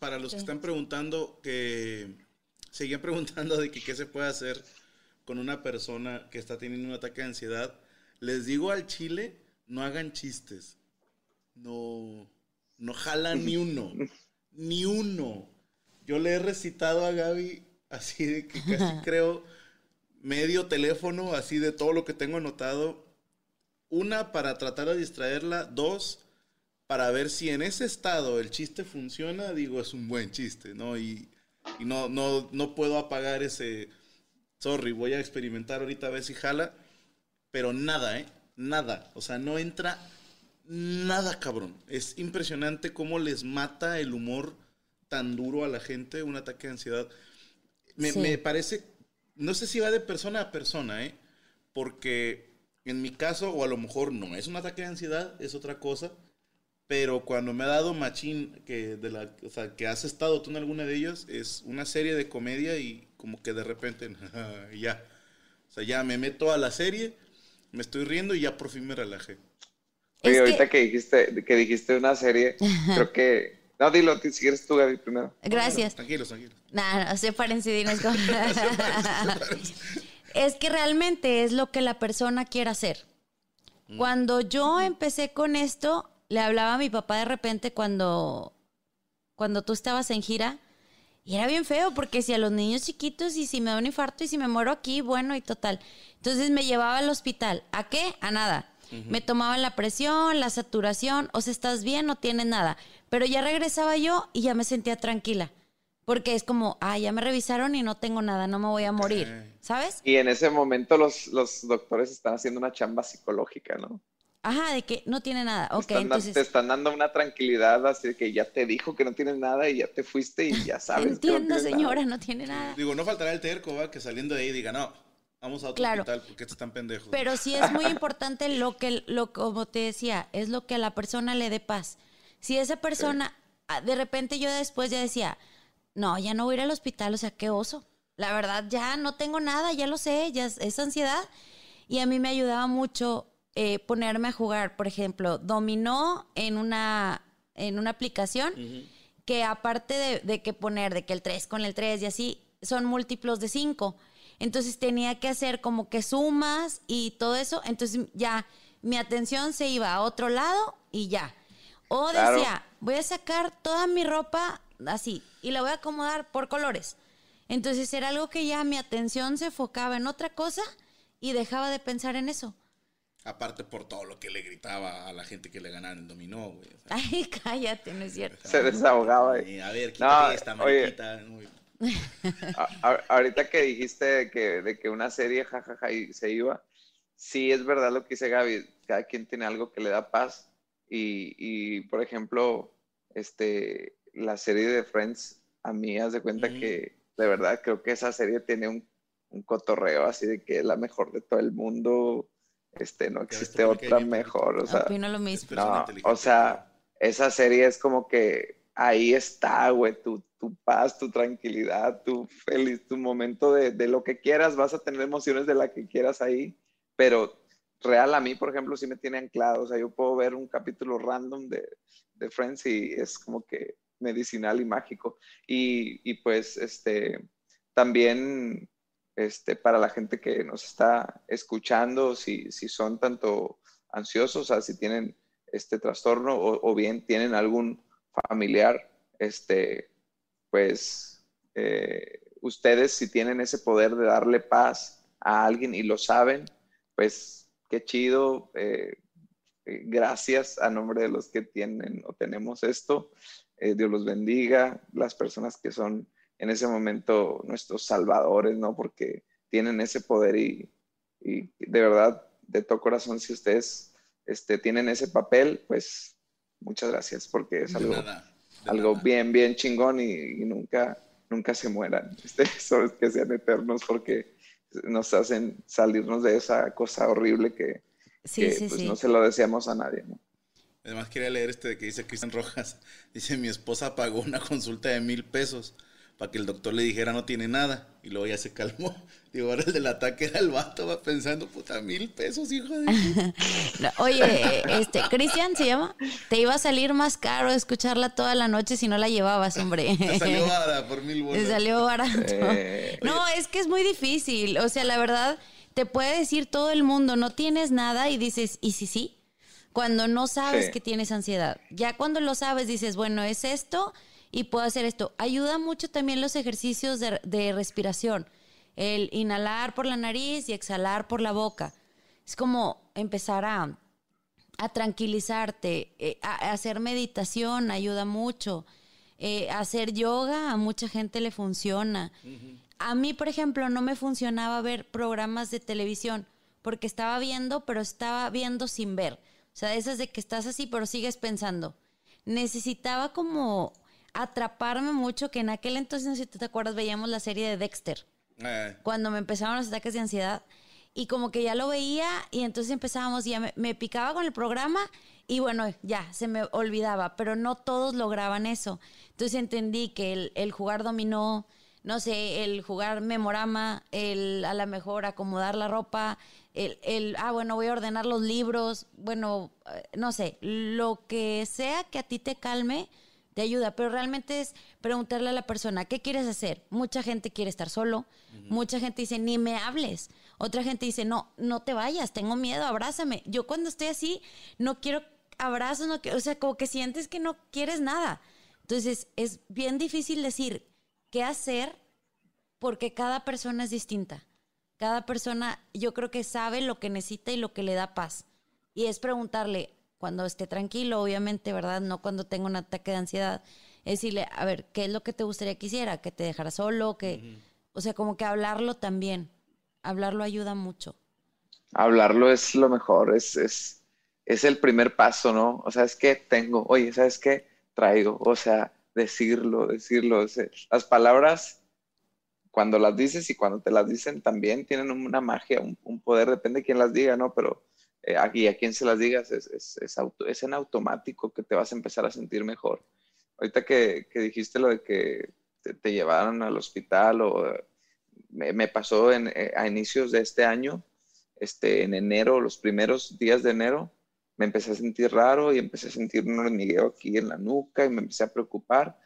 para los que están preguntando, que siguen preguntando de que qué se puede hacer con una persona que está teniendo un ataque de ansiedad, les digo al chile, no hagan chistes. No, no jalan ni uno. Ni uno. Yo le he recitado a Gaby así de que casi creo medio teléfono, así de todo lo que tengo anotado. Una, para tratar de distraerla. Dos, para ver si en ese estado el chiste funciona, digo, es un buen chiste, ¿no? Y, no, no, no puedo apagar ese, sorry, voy a experimentar ahorita a ver si jala, pero nada, ¿eh? Nada, o sea, no entra nada, cabrón. Es impresionante cómo les mata el humor tan duro a la gente, un ataque de ansiedad. Me, me parece, no sé si va de persona a persona, ¿eh? Porque en mi caso, o a lo mejor no es un ataque de ansiedad, es otra cosa pero cuando me ha dado machín que de la o sea, que has estado tú en alguna de ellas es una serie de comedia y como que de repente ya o sea ya me meto a la serie me estoy riendo y ya por fin me relajé. Oye, ahorita que... dijiste que dijiste una serie creo que no, dilo, si quieres tú, Gaby, primero. Gracias. tranquilos, tranquilos. No, no, sepárense, dinos es que realmente es lo que la persona quiere hacer. Mm. Cuando yo empecé con esto, le hablaba a mi papá de repente cuando, cuando tú estabas en gira. Y era bien feo, porque si a los niños chiquitos y si me da un infarto y si me muero aquí, bueno, y total. Entonces me llevaba al hospital. ¿A qué? A nada. Me tomaban la presión, la saturación, o sea, estás bien, no tienes nada. Pero ya regresaba yo y ya me sentía tranquila. Porque es como, ah, ya me revisaron y no tengo nada, no me voy a morir, ¿sabes? Y en ese momento los, los doctores están haciendo una chamba psicológica, ¿no? Ajá, de que no tiene nada. Ok, entonces... Te están dando una tranquilidad, así que ya te dijo que no tienes nada y ya te fuiste y ya sabes. Entiendo, señora, no tiene nada. Digo, no faltará el terco, ¿va? Que saliendo de ahí diga, no, vamos a otro hospital porque están pendejos. Pero sí es muy importante lo que, lo, como te decía, es lo que a la persona le dé paz. Si esa persona, ah, de repente yo después ya decía, no, ya no voy a ir al hospital, o sea, qué oso. La verdad, ya no tengo nada, ya lo sé, ya es ansiedad. Y a mí me ayudaba mucho eh, ponerme a jugar, por ejemplo, dominó en una, en una aplicación que aparte de, que poner de que el 3 con el 3 y así, son múltiplos de 5. Entonces tenía que hacer como que sumas y todo eso. Entonces ya mi atención se iba a otro lado y ya. O decía, voy a sacar toda mi ropa así y la voy a acomodar por colores. Entonces era algo que ya mi atención se enfocaba en otra cosa y dejaba de pensar en eso. Aparte por todo lo que le gritaba a la gente que le ganaba en dominó, güey. Ay, cállate, no es cierto. Se desahogaba. a ver, quítate esta mariquita. ahorita que dijiste de que, de que una serie jajaja se iba, sí es verdad lo que dice Gaby, cada quien tiene algo que le da paz. Y, y por ejemplo, este, la serie de Friends, a mí haz de cuenta que de verdad creo que esa serie tiene un, un cotorreo así de que es la mejor de todo el mundo este, no existe otra mejor, o sea, lo mismo. No, o sea, esa serie es como que ahí está, güey, tu, tu paz, tu tranquilidad, tu feliz, tu momento de, de, lo que quieras, vas a tener emociones de la que quieras ahí, pero real a mí, por ejemplo, sí me tiene anclado, o sea, yo puedo ver un capítulo random de, Friends y es como que medicinal y mágico. Y, y pues, este, también este, para la gente que nos está escuchando, si, si son tanto ansiosos, o sea, si tienen este trastorno o, bien tienen algún familiar, este, pues eh, ustedes si tienen ese poder de darle paz a alguien y lo saben, pues qué chido. Eh, eh, gracias a nombre de los que tienen o tenemos esto. Dios los bendiga, las personas que son en ese momento nuestros salvadores, ¿no? Porque tienen ese poder y, y de verdad, de todo corazón, si ustedes este, tienen ese papel, pues muchas gracias porque es algo, algo bien, bien chingón y, nunca, nunca se mueran. Este, que sean eternos porque nos hacen salirnos de esa cosa horrible que, pues, no se lo deseamos a nadie. Además quería leer este de que dice Cristian Rojas, dice mi esposa pagó una consulta de mil pesos para que el doctor le dijera no tiene nada. Y luego ya se calmó. Digo, ahora el del ataque era el vato, va pensando, puta, mil pesos, hijo de... Oye, este, Cristian se llama, te iba a salir más caro escucharla toda la noche si no la llevabas, hombre. Te salió barata por mil bolas. Te salió barato. Eh, no, es que es muy difícil. O sea, la verdad, te puede decir todo el mundo, no tienes nada y dices, ¿y si sí? Cuando no sabes que tienes ansiedad. Ya cuando lo sabes, dices, bueno, es esto y puedo hacer esto. Ayuda mucho también los ejercicios de, respiración. El inhalar por la nariz y exhalar por la boca. Es como empezar a, tranquilizarte. Eh, a, hacer meditación ayuda mucho. Eh, hacer yoga a mucha gente le funciona. A mí, por ejemplo, no me funcionaba ver programas de televisión porque estaba viendo, pero estaba viendo sin ver. O sea, esas de que estás así, pero sigues pensando. Necesitaba como atraparme mucho, que en aquel entonces, no sé si te acuerdas, veíamos la serie de Dexter. Eh. Cuando me empezaron los ataques de ansiedad. Y como que ya lo veía y entonces empezábamos, y ya me, picaba con el programa y bueno, ya se me olvidaba, pero no todos lograban eso. Entonces entendí que el, jugar dominó, no sé, el jugar memorama, el a lo mejor acomodar la ropa, el, el, ah, bueno, voy a ordenar los libros, bueno, eh, no sé, lo que sea que a ti te calme, te ayuda, pero realmente es preguntarle a la persona, ¿qué quieres hacer? Mucha gente quiere estar solo, mucha gente dice, ni me hables, otra gente dice, no, no te vayas, tengo miedo, abrázame. Yo cuando estoy así, no quiero abrazos, no quiero, o sea, como que sientes que no quieres nada. Entonces, es bien difícil decir qué hacer porque cada persona es distinta. Cada persona, yo creo que sabe lo que necesita y lo que le da paz. Y es preguntarle, cuando esté tranquilo, obviamente, ¿verdad? No cuando tenga un ataque de ansiedad. Es decirle, a ver, ¿qué es lo que te gustaría que hiciera? ¿Que te dejara solo? que O sea, como que hablarlo también. Hablarlo ayuda mucho. Hablarlo es lo mejor, es, es, es el primer paso, ¿no? O sea, es que tengo, oye, ¿sabes qué? Traigo, o sea, decirlo, decirlo. las palabras, cuando las dices y cuando te las dicen, también tienen una magia, un, un poder, depende de quién las diga, ¿no? Pero eh, y a quien se las digas, es, es, es, en automático que te vas a empezar a sentir mejor. Ahorita que, que dijiste lo de que te, llevaron al hospital o me, pasó en, eh, a inicios de este año, este, en enero, los primeros días de enero, me empecé a sentir raro y empecé a sentir un hormigueo aquí en la nuca y me empecé a preocupar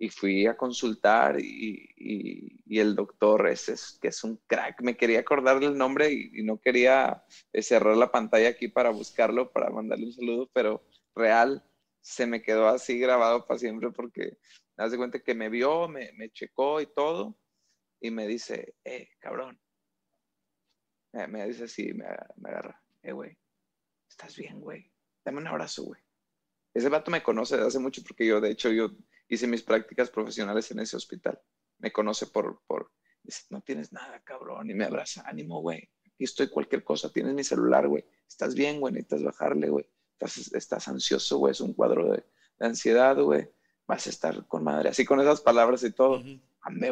y fui a consultar y, el doctor, ese es, que es un crack, me quería acordar del nombre y, no quería eh, cerrar la pantalla aquí para buscarlo, para mandarle un saludo, pero real se me quedó así grabado para siempre porque me de cuenta que me vio, me, me, checó y todo y me dice, eh, cabrón. Me, dice así, me, me agarra, eh, güey, estás bien, güey, dame un abrazo, güey. Ese vato me conoce desde hace mucho porque yo, de hecho, yo hice mis prácticas profesionales en ese hospital. Me conoce por, por, dice, no tienes nada, cabrón, y me abraza, ánimo, güey. Aquí estoy cualquier cosa, tienes mi celular, güey. Estás bien, güey, necesitas bajarle, güey. Estás, estás ansioso, güey, es un cuadro de, ansiedad, güey. Vas a estar con madre. Así con esas palabras y todo. Uh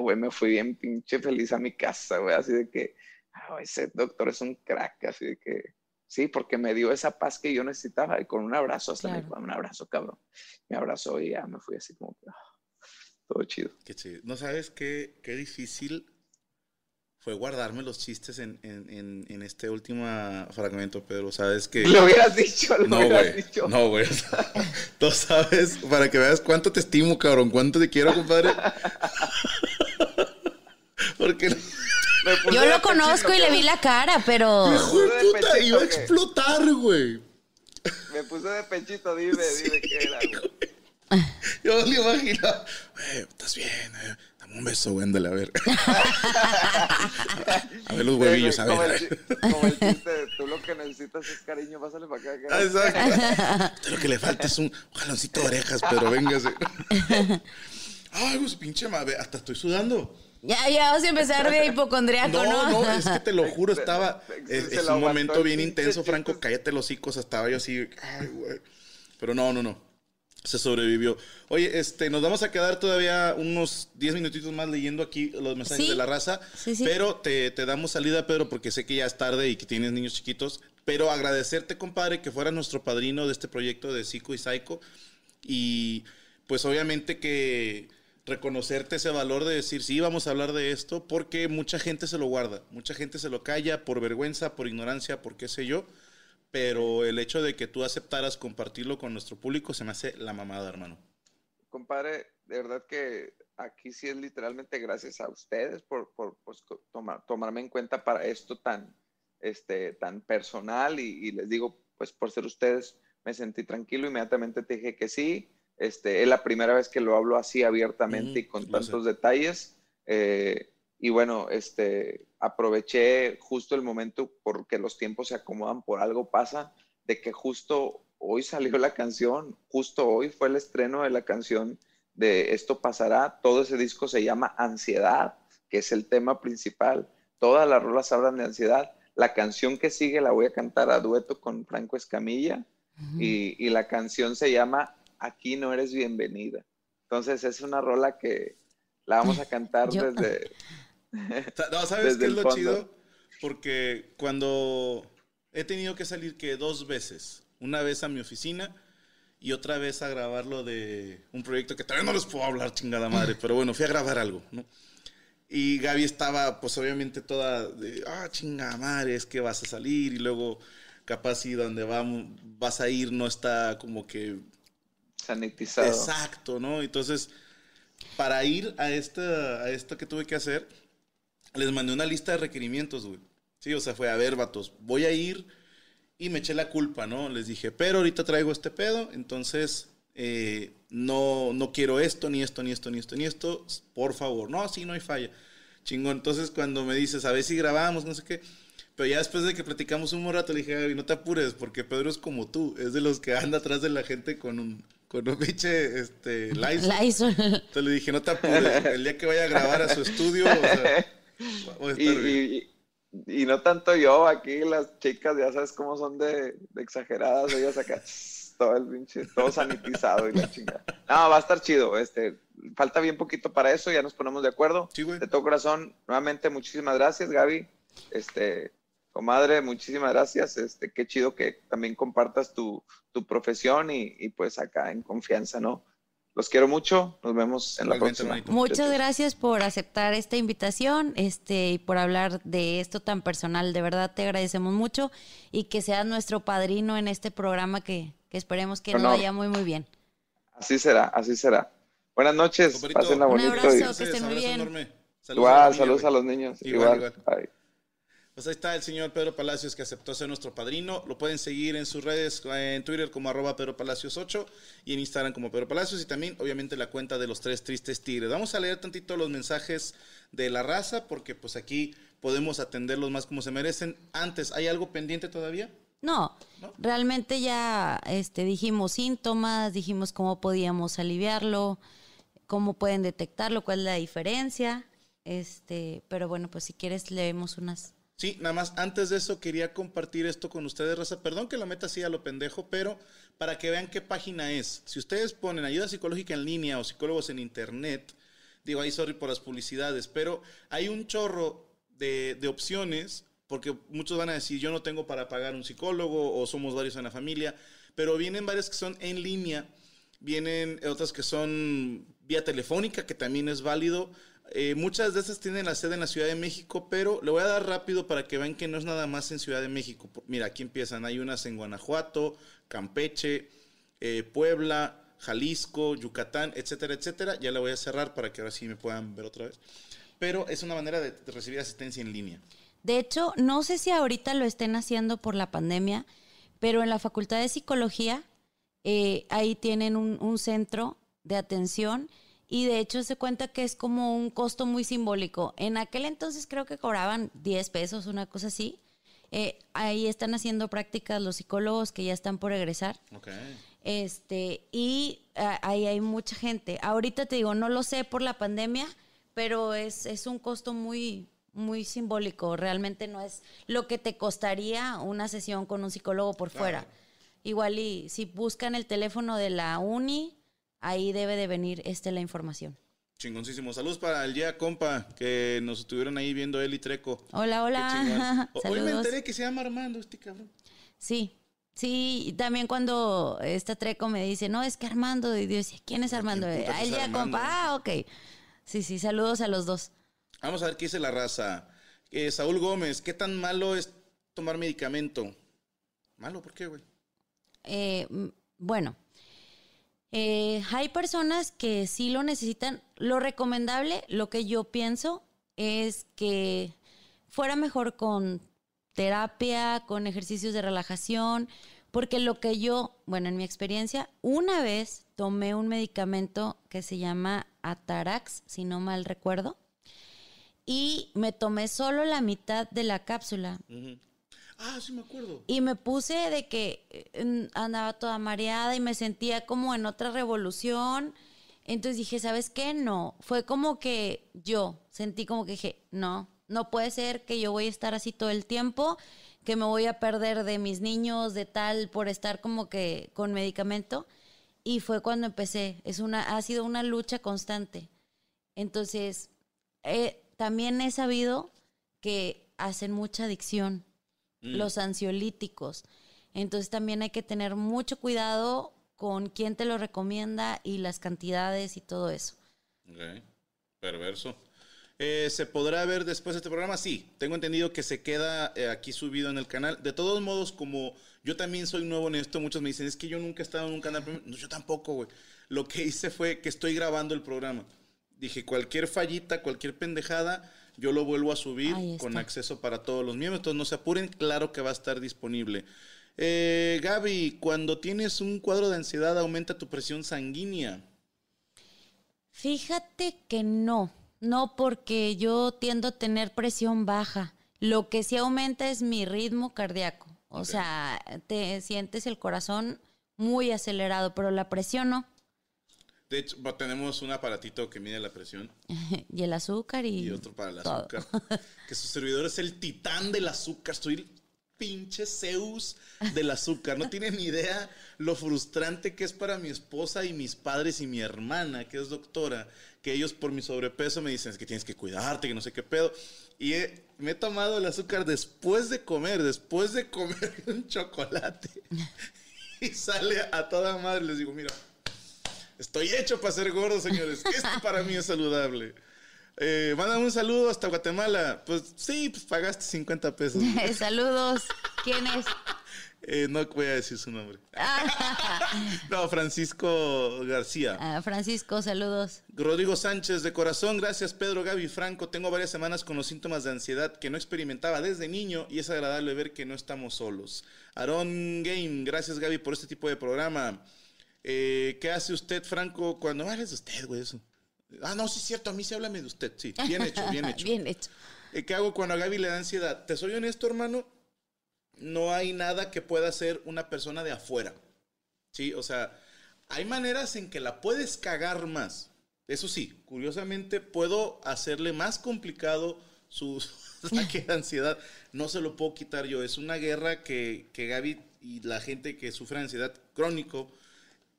güey, me fui bien pinche feliz a mi casa, güey. Así de que, ah, ese doctor es un crack, así de que Sí, porque me dio esa paz que yo necesitaba y con un abrazo, hasta me un abrazo, cabrón. Me abrazó y ya me fui así como, ah, todo chido. Qué chido. ¿No sabes qué, qué difícil fue guardarme los chistes en, en, en, este último fragmento, Pedro. Sabes que. Lo hubieras dicho, lo no, hubieras dicho. No, güey. Tú sabes, para que veas cuánto te estimo, cabrón, cuánto te quiero, compadre. Porque Me puse Yo lo conozco y le vi la cara, pero... Hijo de de puta, pechito, iba a explotar, güey. Me puse de pechito, dime, dime qué era, güey. Yo me lo imaginaba. Güey, estás bien, eh. Dame un beso, güey, ándale, a ver. a ver los huevillos, a Como ver. el, como el chiste tú lo que necesitas es cariño, pásale para acá. Ah, que- Exacto. Usted lo que le falta es un jaloncito de orejas, pero véngase. Ay, pues pinche madre, hasta estoy sudando. Ya, ya vas a empezar de hipocondriaco, No, ¿no? no, es que te lo juro, estaba. Se- Es, se es lo un momento bien intenso. Franco. Cállate los hocicos, estaba yo así. Ay, güey. Pero no, no, no. Se sobrevivió. Oye, este, nos vamos a quedar todavía unos 10 minutitos más leyendo aquí los mensajes Sí. de la raza. Sí, sí. Pero te, te damos salida, Pedro, porque sé que ya es tarde y que tienes niños chiquitos. Pero agradecerte, compadre, que fueras nuestro padrino de este proyecto de Psico y Psycho. Y pues obviamente que reconocerte ese valor de decir, sí, vamos a hablar de esto, porque mucha gente se lo guarda, mucha gente se lo calla por vergüenza, por ignorancia, por qué sé yo, pero el hecho de que tú aceptaras compartirlo con nuestro público se me hace la mamada, hermano. Compadre, de verdad que aquí sí es literalmente gracias a ustedes por, por pues, tomar, tomarme en cuenta para esto tan, este, tan personal y, y les digo, pues por ser ustedes me sentí tranquilo, inmediatamente te dije que sí. Este, es la primera vez que lo hablo así abiertamente Ujú, y con lo sé. tantos detalles. eh, y bueno, este, aproveché justo el momento porque los tiempos se acomodan, por algo pasa, de que justo hoy salió la canción, justo hoy fue el estreno de la canción de Esto pasará. Todo ese disco se llama Ansiedad, que es el tema principal. Todas las rolas hablan de ansiedad. La canción que sigue la voy a cantar a dueto con Franco Escamilla y, y la canción se llama Aquí no eres bienvenida. Entonces es una rola que la vamos a cantar Yo- desde... No, ¿sabes qué es lo fondo. chido? Porque cuando he tenido que salir que dos veces, una vez a mi oficina y otra vez a grabarlo de un proyecto que todavía no les puedo hablar, chingada madre, pero bueno, fui a grabar algo, ¿no? Y Gaby estaba, pues obviamente toda de, ah, chingada madre, es que vas a salir y luego capaz y donde vamos, vas a ir no está como que sanitizado. Exacto, ¿no? Entonces, para ir a esta, a esto que tuve que hacer, les mandé una lista de requerimientos, güey. Sí, o sea, fue a ver, vatos, voy a ir y me eché la culpa, ¿no? Les dije, pero ahorita traigo este pedo, entonces eh, no, no quiero esto, ni esto, ni esto, ni esto, ni esto, por favor. No, sí, no hay falla. Chingón. Entonces, cuando me dices, a ver si grabamos, no sé qué. Pero ya después de que platicamos un rato, le dije, Gaby, no te apures, porque Pedro es como tú, es de los que anda atrás de la gente con un, con un pinche, este, Lysol. Lysol. Entonces le dije, no te apures, el día que vaya a grabar a su estudio, o sea, Y, y- y- y no tanto yo, aquí las chicas ya sabes cómo son de, de exageradas, ellas acá, todo el pinche, todo sanitizado y la chingada. No, va a estar chido, este, falta bien poquito para eso, ya nos ponemos de acuerdo. Sí, güey. De todo corazón, nuevamente muchísimas gracias, Gaby. Este, comadre, muchísimas gracias. Este, qué chido que también compartas tu, tu profesión y, y pues acá en confianza, ¿no? Los quiero mucho, nos vemos en la Igualmente, próxima. Muchas gracias por aceptar esta invitación este, y por hablar de esto tan personal. De verdad te agradecemos mucho y que seas nuestro padrino en este programa que, que esperemos que nos vaya muy, muy bien. Así será, así será. Buenas noches, pásenla un abrazo, y- que estén muy bien. Saludos a saludos güey. los niños. Igual, Igual, igual. Pues ahí está el señor Pedro Palacios que aceptó ser nuestro padrino. Lo pueden seguir en sus redes, en Twitter como arroba Pedro Palacios 8 y en Instagram como Pedro Palacios y también obviamente la cuenta de los tres tristes tigres. Vamos a leer tantito los mensajes de la raza porque pues aquí podemos atenderlos más como se merecen. Antes, ¿hay algo pendiente todavía? No, ¿No? realmente ya este, dijimos síntomas, dijimos cómo podíamos aliviarlo, cómo pueden detectarlo, cuál es la diferencia. Este, pero bueno, pues si quieres leemos unas. Sí, nada más antes de eso quería compartir esto con ustedes, raza. Perdón que lo meta así a lo pendejo, pero para que vean qué página es. Si ustedes ponen ayuda psicológica en línea o psicólogos en internet, digo ahí sorry por las publicidades, pero hay un chorro de, de opciones, porque muchos van a decir yo no tengo para pagar un psicólogo o somos varios en la familia, pero vienen varias que son en línea, vienen otras que son vía telefónica, que también es válido. Eh, muchas de esas tienen la sede en la Ciudad de México, pero le voy a dar rápido para que vean que no es nada más en Ciudad de México. Mira, aquí empiezan. Hay unas en Guanajuato, Campeche, eh, Puebla, Jalisco, Yucatán, etcétera, etcétera. Ya la voy a cerrar para que ahora sí me puedan ver otra vez. pero es una manera de, recibir asistencia en línea. De hecho, no sé si ahorita lo estén haciendo por la pandemia, pero en la Facultad de Psicología eh, ahí tienen un centro de atención y de hecho se cuenta que es como un costo muy simbólico. En aquel entonces creo que cobraban 10 pesos, una cosa así. Eh, ahí están haciendo prácticas los psicólogos que ya están por egresar. Este, y ah, ahí hay mucha gente. Ahorita te digo, no lo sé por la pandemia, pero es, es un costo muy, muy simbólico. Realmente no es lo que te costaría una sesión con un psicólogo por fuera. Igual y si buscan el teléfono de la uni, ahí debe de venir este la información. Chingoncísimo. Saludos para el ya compa que nos estuvieron ahí viendo él y Treco. Hola, hola. Hoy me enteré que se llama Armando este cabrón. Sí, sí, y también cuando esta Treco me dice, no, es que Armando, y decía, ¿quién es Armando? ¿Quién putas Ah, el Armando? compa, ah, ok. Sí, sí, saludos a los dos. Vamos a ver qué dice la raza. Eh, Saúl Gómez, ¿qué tan malo es tomar medicamento? ¿Malo? ¿Por qué, güey? Eh, bueno, eh, hay personas que sí lo necesitan. Lo recomendable, lo que yo pienso, es que fuera mejor con terapia, con ejercicios de relajación, porque lo que yo, bueno, en mi experiencia, una vez tomé un medicamento que se llama Atarax, si no mal recuerdo, y me tomé solo la mitad de la cápsula. Ujú. Ah, sí me acuerdo. Y me puse de que eh, andaba toda mareada y me sentía como en otra revolución. Entonces dije, ¿sabes qué? No. Fue como que yo sentí como que dije, no, no puede ser que yo voy a estar así todo el tiempo, que me voy a perder de mis niños, de tal, por estar como que con medicamento. Y fue cuando empecé. Es una, ha sido una lucha constante. Entonces, eh, también he sabido que hacen mucha adicción los ansiolíticos. Entonces también hay que tener mucho cuidado con quién te lo recomienda y las cantidades y todo eso. Ok. Perverso. Eh, ¿Se podrá ver después de este programa? Sí, tengo entendido que se queda eh, aquí subido en el canal. De todos modos, como yo también soy nuevo en esto, muchos me dicen, es que yo nunca he estado en un canal. premium". No, yo tampoco, güey. Lo que hice fue que estoy grabando el programa. Dije, cualquier fallita, cualquier pendejada, yo lo vuelvo a subir con acceso para todos los miembros. Entonces no se apuren, claro que va a estar disponible. Eh, Gaby, cuando tienes un cuadro de ansiedad, aumenta tu presión sanguínea. Fíjate que no, no porque yo tiendo a tener presión baja. Lo que sí aumenta es mi ritmo cardíaco. O sea, te sientes el corazón muy acelerado, pero la presión no. De hecho, tenemos un aparatito que mide la presión y el azúcar y, y otro para el todo. azúcar. que su servidor es el titán del azúcar. Soy el pinche Zeus del azúcar. No tienen ni idea lo frustrante que es para mi esposa y mis padres y mi hermana, que es doctora, que ellos por mi sobrepeso me dicen es que tienes que cuidarte, que no sé qué pedo. Y he- me he tomado el azúcar después de comer, después de comer un chocolate. y sale a toda madre. Les digo, mira, Estoy hecho para ser gordo, señores. Esto para mí es saludable. Eh, mándame un saludo hasta Guatemala. Pues sí, pues pagaste 50 pesos. Saludos. ¿Quién es? Eh, no voy a decir su nombre. no, Francisco García. Ah, Francisco, saludos. Rodrigo Sánchez, de corazón, gracias Pedro, Gaby, Franco. Tengo varias semanas con los síntomas de ansiedad que no experimentaba desde niño y es agradable ver que no estamos solos. Aaron Game, gracias Gaby por este tipo de programa. Eh, ¿Qué hace usted, Franco, cuando... Ah, es de usted, güey, eso. Ah, no, sí es cierto, a mí sí háblame de usted, sí. Bien hecho, bien hecho. Bien hecho. Eh, ¿Qué hago cuando a Gaby le da ansiedad? Te soy honesto, hermano. No hay nada que pueda hacer una persona de afuera. Sí, o sea, hay maneras en que la puedes cagar más. Eso sí, curiosamente puedo hacerle más complicado su ataque de ansiedad. No se lo puedo quitar yo. Es una guerra que, que Gaby y la gente que sufre ansiedad crónico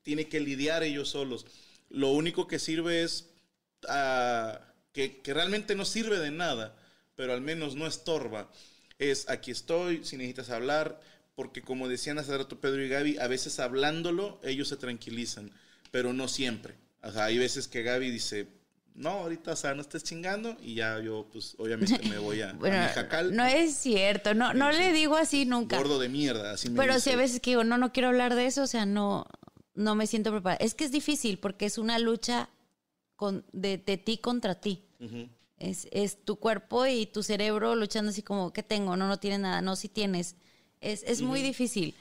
tiene que lidiar ellos solos. Lo único que sirve es ah, que, que realmente no sirve de nada, pero al menos no estorba. Es aquí estoy, si necesitas hablar, porque como decían hace rato Pedro y Gaby, a veces hablándolo ellos se tranquilizan, pero no siempre. O sea, hay veces que Gaby dice, no, ahorita, o sea, no estés chingando, y ya yo, pues, obviamente me voy a, a Bueno, mi jacal. no es cierto, no, no Sí, le digo así nunca. Gordo de mierda, así me Pero sí a veces que digo, no, no quiero hablar de eso, o sea, no, no me siento preparada. Es que es difícil porque es una lucha con, de, de ti contra ti. Es, es tu cuerpo y tu cerebro luchando así como, ¿qué tengo? No, no tienes nada. No, sí tienes. Es, es muy difícil.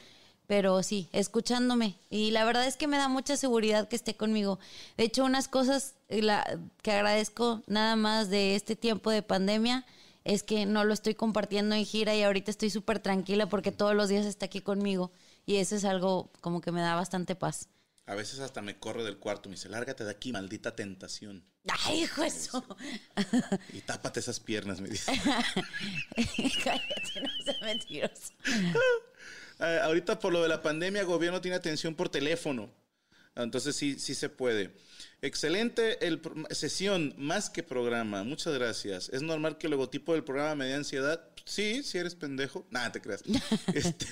Pero sí, escuchándome. Y la verdad es que me da mucha seguridad que esté conmigo. De hecho, unas cosas eh, la- que agradezco nada más de este tiempo de pandemia es que no lo estoy compartiendo en gira y ahorita estoy súper tranquila porque todos los días está aquí conmigo. Y eso es algo como que me da bastante paz. A veces hasta me corre del cuarto, me dice, lárgate de aquí, maldita tentación. ¡Ay, hijo eso! Y tápate esas piernas, me dice. Cállate, no seas mentiroso. Eh, ahorita por lo de la pandemia, el gobierno tiene atención por teléfono. Entonces sí, sí se puede. Excelente el sesión, más que programa. Muchas gracias. ¿Es normal que el logotipo del programa me dé ansiedad? Sí, si eres pendejo. Nada, te creas. Este,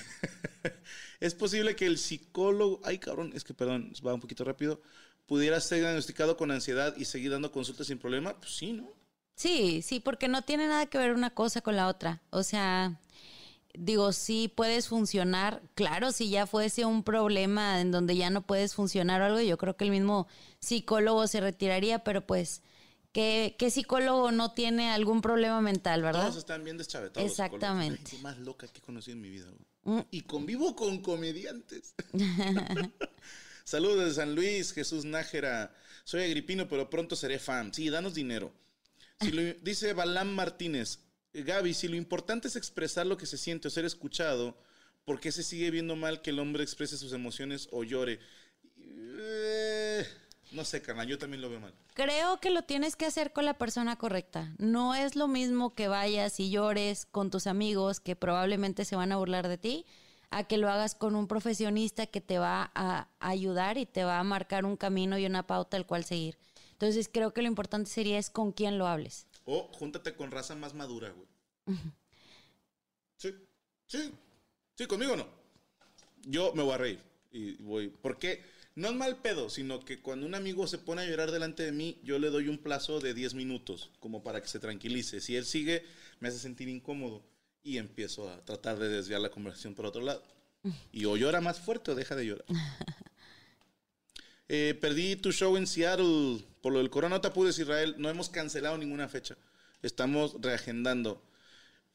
es posible que el psicólogo, ay cabrón, es que perdón, va un poquito rápido, pudiera ser diagnosticado con ansiedad y seguir dando consultas sin problema. Pues sí, ¿no? Sí, sí, porque no tiene nada que ver una cosa con la otra. O sea, digo, sí puedes funcionar. Claro, si ya fuese un problema en donde ya no puedes funcionar o algo, yo creo que el mismo psicólogo se retiraría, pero pues, ¿qué, qué psicólogo no tiene algún problema mental, verdad? Todos están bien deschavetados. Exactamente. La gente más loca que he conocido en mi vida. güey. Y convivo con comediantes. Saludos de San Luis, Jesús Nájera. Soy agripino, pero pronto seré fan. Sí, danos dinero. Si lo- dice Balam Martínez, Gaby, si lo importante es expresar lo que se siente o ser escuchado, ¿por qué se sigue viendo mal que el hombre exprese sus emociones o llore? Eh, no sé, carnal, yo también lo veo mal. Creo que lo tienes que hacer con la persona correcta. No es lo mismo que vayas y llores con tus amigos que probablemente se van a burlar de ti, a que lo hagas con un profesionista que te va a ayudar y te va a marcar un camino y una pauta al cual seguir. Entonces creo que lo importante sería es con quién lo hables. O júntate con raza más madura, güey. Sí, sí, sí, conmigo no. Yo me voy a reír y voy. Porque no es mal pedo, sino que cuando un amigo se pone a llorar delante de mí, yo le doy un plazo de 10 minutos, como para que se tranquilice. Si él sigue, me hace sentir incómodo y empiezo a tratar de desviar la conversación por otro lado. Y o llora más fuerte o deja de llorar. Eh, perdí tu show en Seattle por lo del corona. No te Israel. No hemos cancelado ninguna fecha. Estamos reagendando.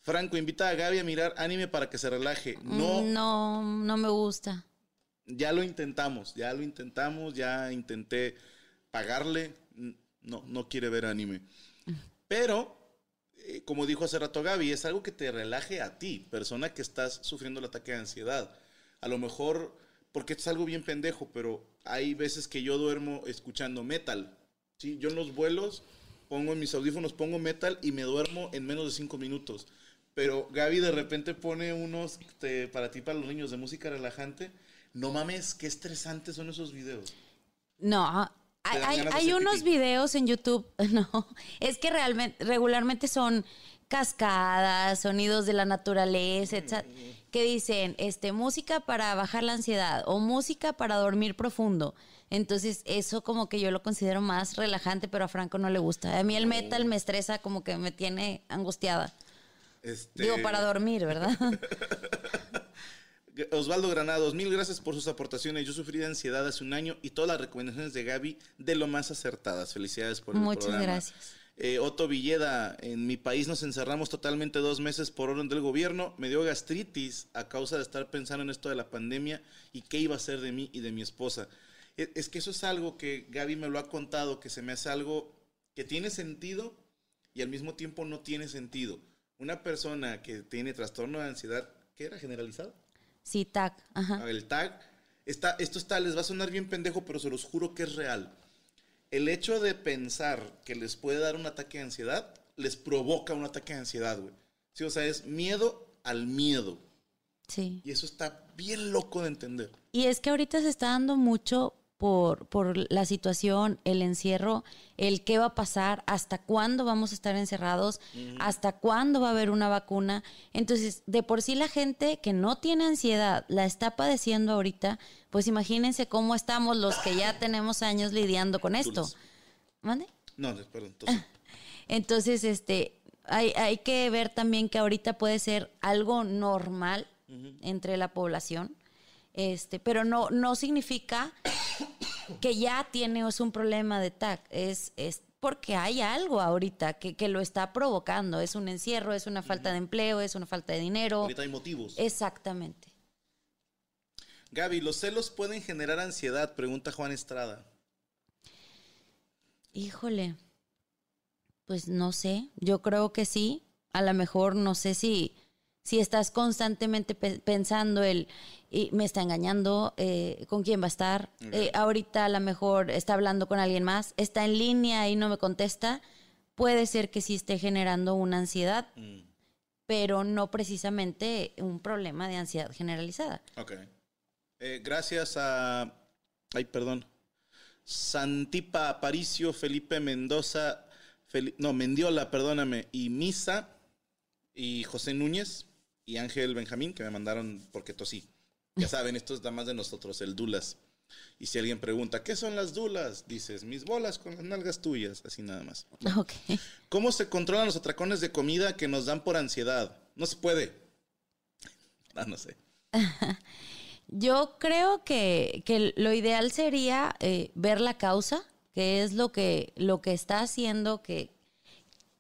Franco, invita a Gaby a mirar anime para que se relaje. No, No, no me gusta. Ya lo intentamos. Ya lo intentamos. Ya intenté pagarle. No, no quiere ver anime. Pero, eh, como dijo hace rato Gaby, es algo que te relaje a ti, persona que estás sufriendo el ataque de ansiedad. A lo mejor, porque es algo bien pendejo, pero hay veces que yo duermo escuchando metal. ¿sí? Yo en los vuelos pongo en mis audífonos, pongo metal y me duermo en menos de cinco minutos. Pero Gaby de repente pone unos este, para ti, para los niños, de música relajante. No mames, qué estresantes son esos videos. No, hay, dan hay- unos pipí. videos en YouTube, no, es que realmente, regularmente son cascadas, sonidos de la naturaleza, etc., que dicen, este, música para bajar la ansiedad o música para dormir profundo. Entonces, eso como que yo lo considero más relajante, pero a Franco no le gusta. A mí el metal me estresa, como que me tiene angustiada. Este, Digo, para dormir, ¿verdad? Osvaldo Granados, mil gracias por sus aportaciones. Yo sufrí de ansiedad hace un año y todas las recomendaciones de Gaby de lo más acertadas. Felicidades por el Muchas programa. gracias. Eh, Otto Villeda, en mi país nos encerramos totalmente dos meses por orden del gobierno. Me dio gastritis a causa de estar pensando en esto de la pandemia y qué iba a ser de mí y de mi esposa. Es, es que eso es algo que Gaby me lo ha contado, que se me hace algo que tiene sentido y al mismo tiempo no tiene sentido. Una persona que tiene trastorno de ansiedad, ¿qué era? ¿Generalizado? Sí, tac, ajá. El tag. Está, esto está, les va a sonar bien pendejo, pero se los juro que es real. El hecho de pensar que les puede dar un ataque de ansiedad, les provoca un ataque de ansiedad, güey. Sí, o sea, es miedo al miedo. Sí. Y eso está bien loco de entender. Y es que ahorita se está dando mucho por, por la situación, el encierro, el qué va a pasar, hasta cuándo vamos a estar encerrados, hasta cuándo va a haber una vacuna. Entonces, de por sí la gente que no tiene ansiedad la está padeciendo ahorita, pues imagínense cómo estamos los que ya tenemos años lidiando con esto. ¿Mande? No, perdón. Entonces, Entonces, este, hay, hay que ver también que ahorita puede ser algo normal entre la población, este, pero no, no significa que ya tienes un problema de TAC. Es, es porque hay algo ahorita que, que lo está provocando. Es un encierro, es una falta de empleo, es una falta de dinero. Ahorita hay motivos. Exactamente. Gaby, ¿los celos pueden generar ansiedad? Pregunta Juan Estrada. Híjole, pues no sé, yo creo que sí. A lo mejor no sé si, si estás constantemente pe- pensando el, y me está engañando, eh, con quién va a estar. Eh, ahorita a lo mejor está hablando con alguien más, está en línea y no me contesta. Puede ser que sí esté generando una ansiedad, Mm, pero no precisamente un problema de ansiedad generalizada. ok. Eh, gracias a. Ay, perdón. Santipa Aparicio, Felipe Mendoza, Fel- no, Mendiola, perdóname, y Misa, y José Núñez, y Ángel Benjamín, que me mandaron porque tosí. Ya saben, esto es nada más de nosotros, el Dulas. Y si alguien pregunta, ¿qué son las dulas? Dices, mis bolas con las nalgas tuyas, así nada más. Ok. ¿Cómo se controlan los atracones de comida que nos dan por ansiedad? No se puede. Ah, no sé. Yo creo que, que lo ideal sería eh, ver la causa, qué es lo que, lo que está haciendo, que,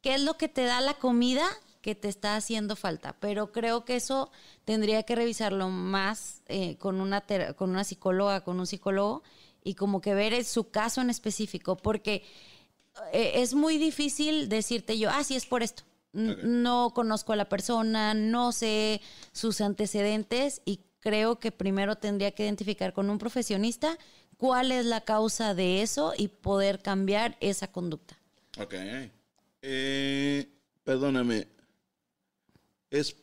qué es lo que te da la comida que te está haciendo falta. Pero creo que eso tendría que revisarlo más eh, con, una con una psicóloga, con un psicólogo, y como que ver su caso en específico, porque eh, es muy difícil decirte yo, ah, sí, es por esto. N-. No conozco a la persona, no sé sus antecedentes y creo que primero tendría que identificar con un profesionista cuál es la causa de eso y poder cambiar esa conducta. Ok. Eh, perdóname. Es.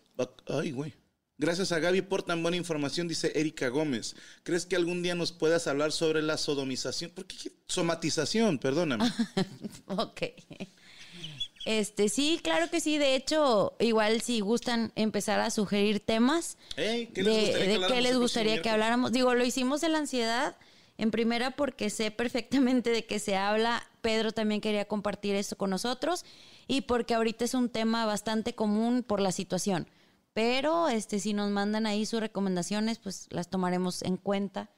Ay, güey. Gracias a Gaby por tan buena información, dice Erika Gómez. ¿Crees que algún día nos puedas hablar sobre la sodomización? ¿Por qué? Somatización, perdóname. Ok. Este, sí, claro que sí. De hecho, igual si gustan empezar a sugerir temas, ¿qué de, les gustaría que de habláramos qué les gustaría que habláramos. Digo, lo hicimos de la ansiedad en primera porque sé perfectamente de qué se habla. Pedro también quería compartir esto con nosotros y porque ahorita es un tema bastante común por la situación. Pero este, si nos mandan ahí sus recomendaciones, pues las tomaremos en cuenta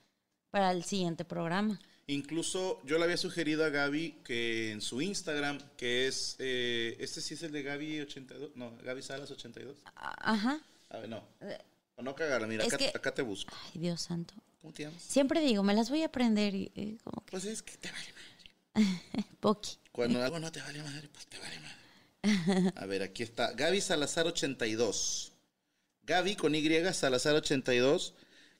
para el siguiente programa. Incluso yo le había sugerido a Gaby que en su Instagram, que es. eh, este sí es el de Gaby82. No, Gaby Salas82. A- Ajá. A ver, no. Para no cagarla, mira, acá, que- acá te busco. Ay, Dios santo. ¿Cómo te llamas? Siempre digo, me las voy a aprender y, y como que Pues es que te vale. poqui. Cuando algo no te vale madre, pues te vale madre. A ver, aquí está. Gaby Salazar 82. Gaby con Y Salazar 82.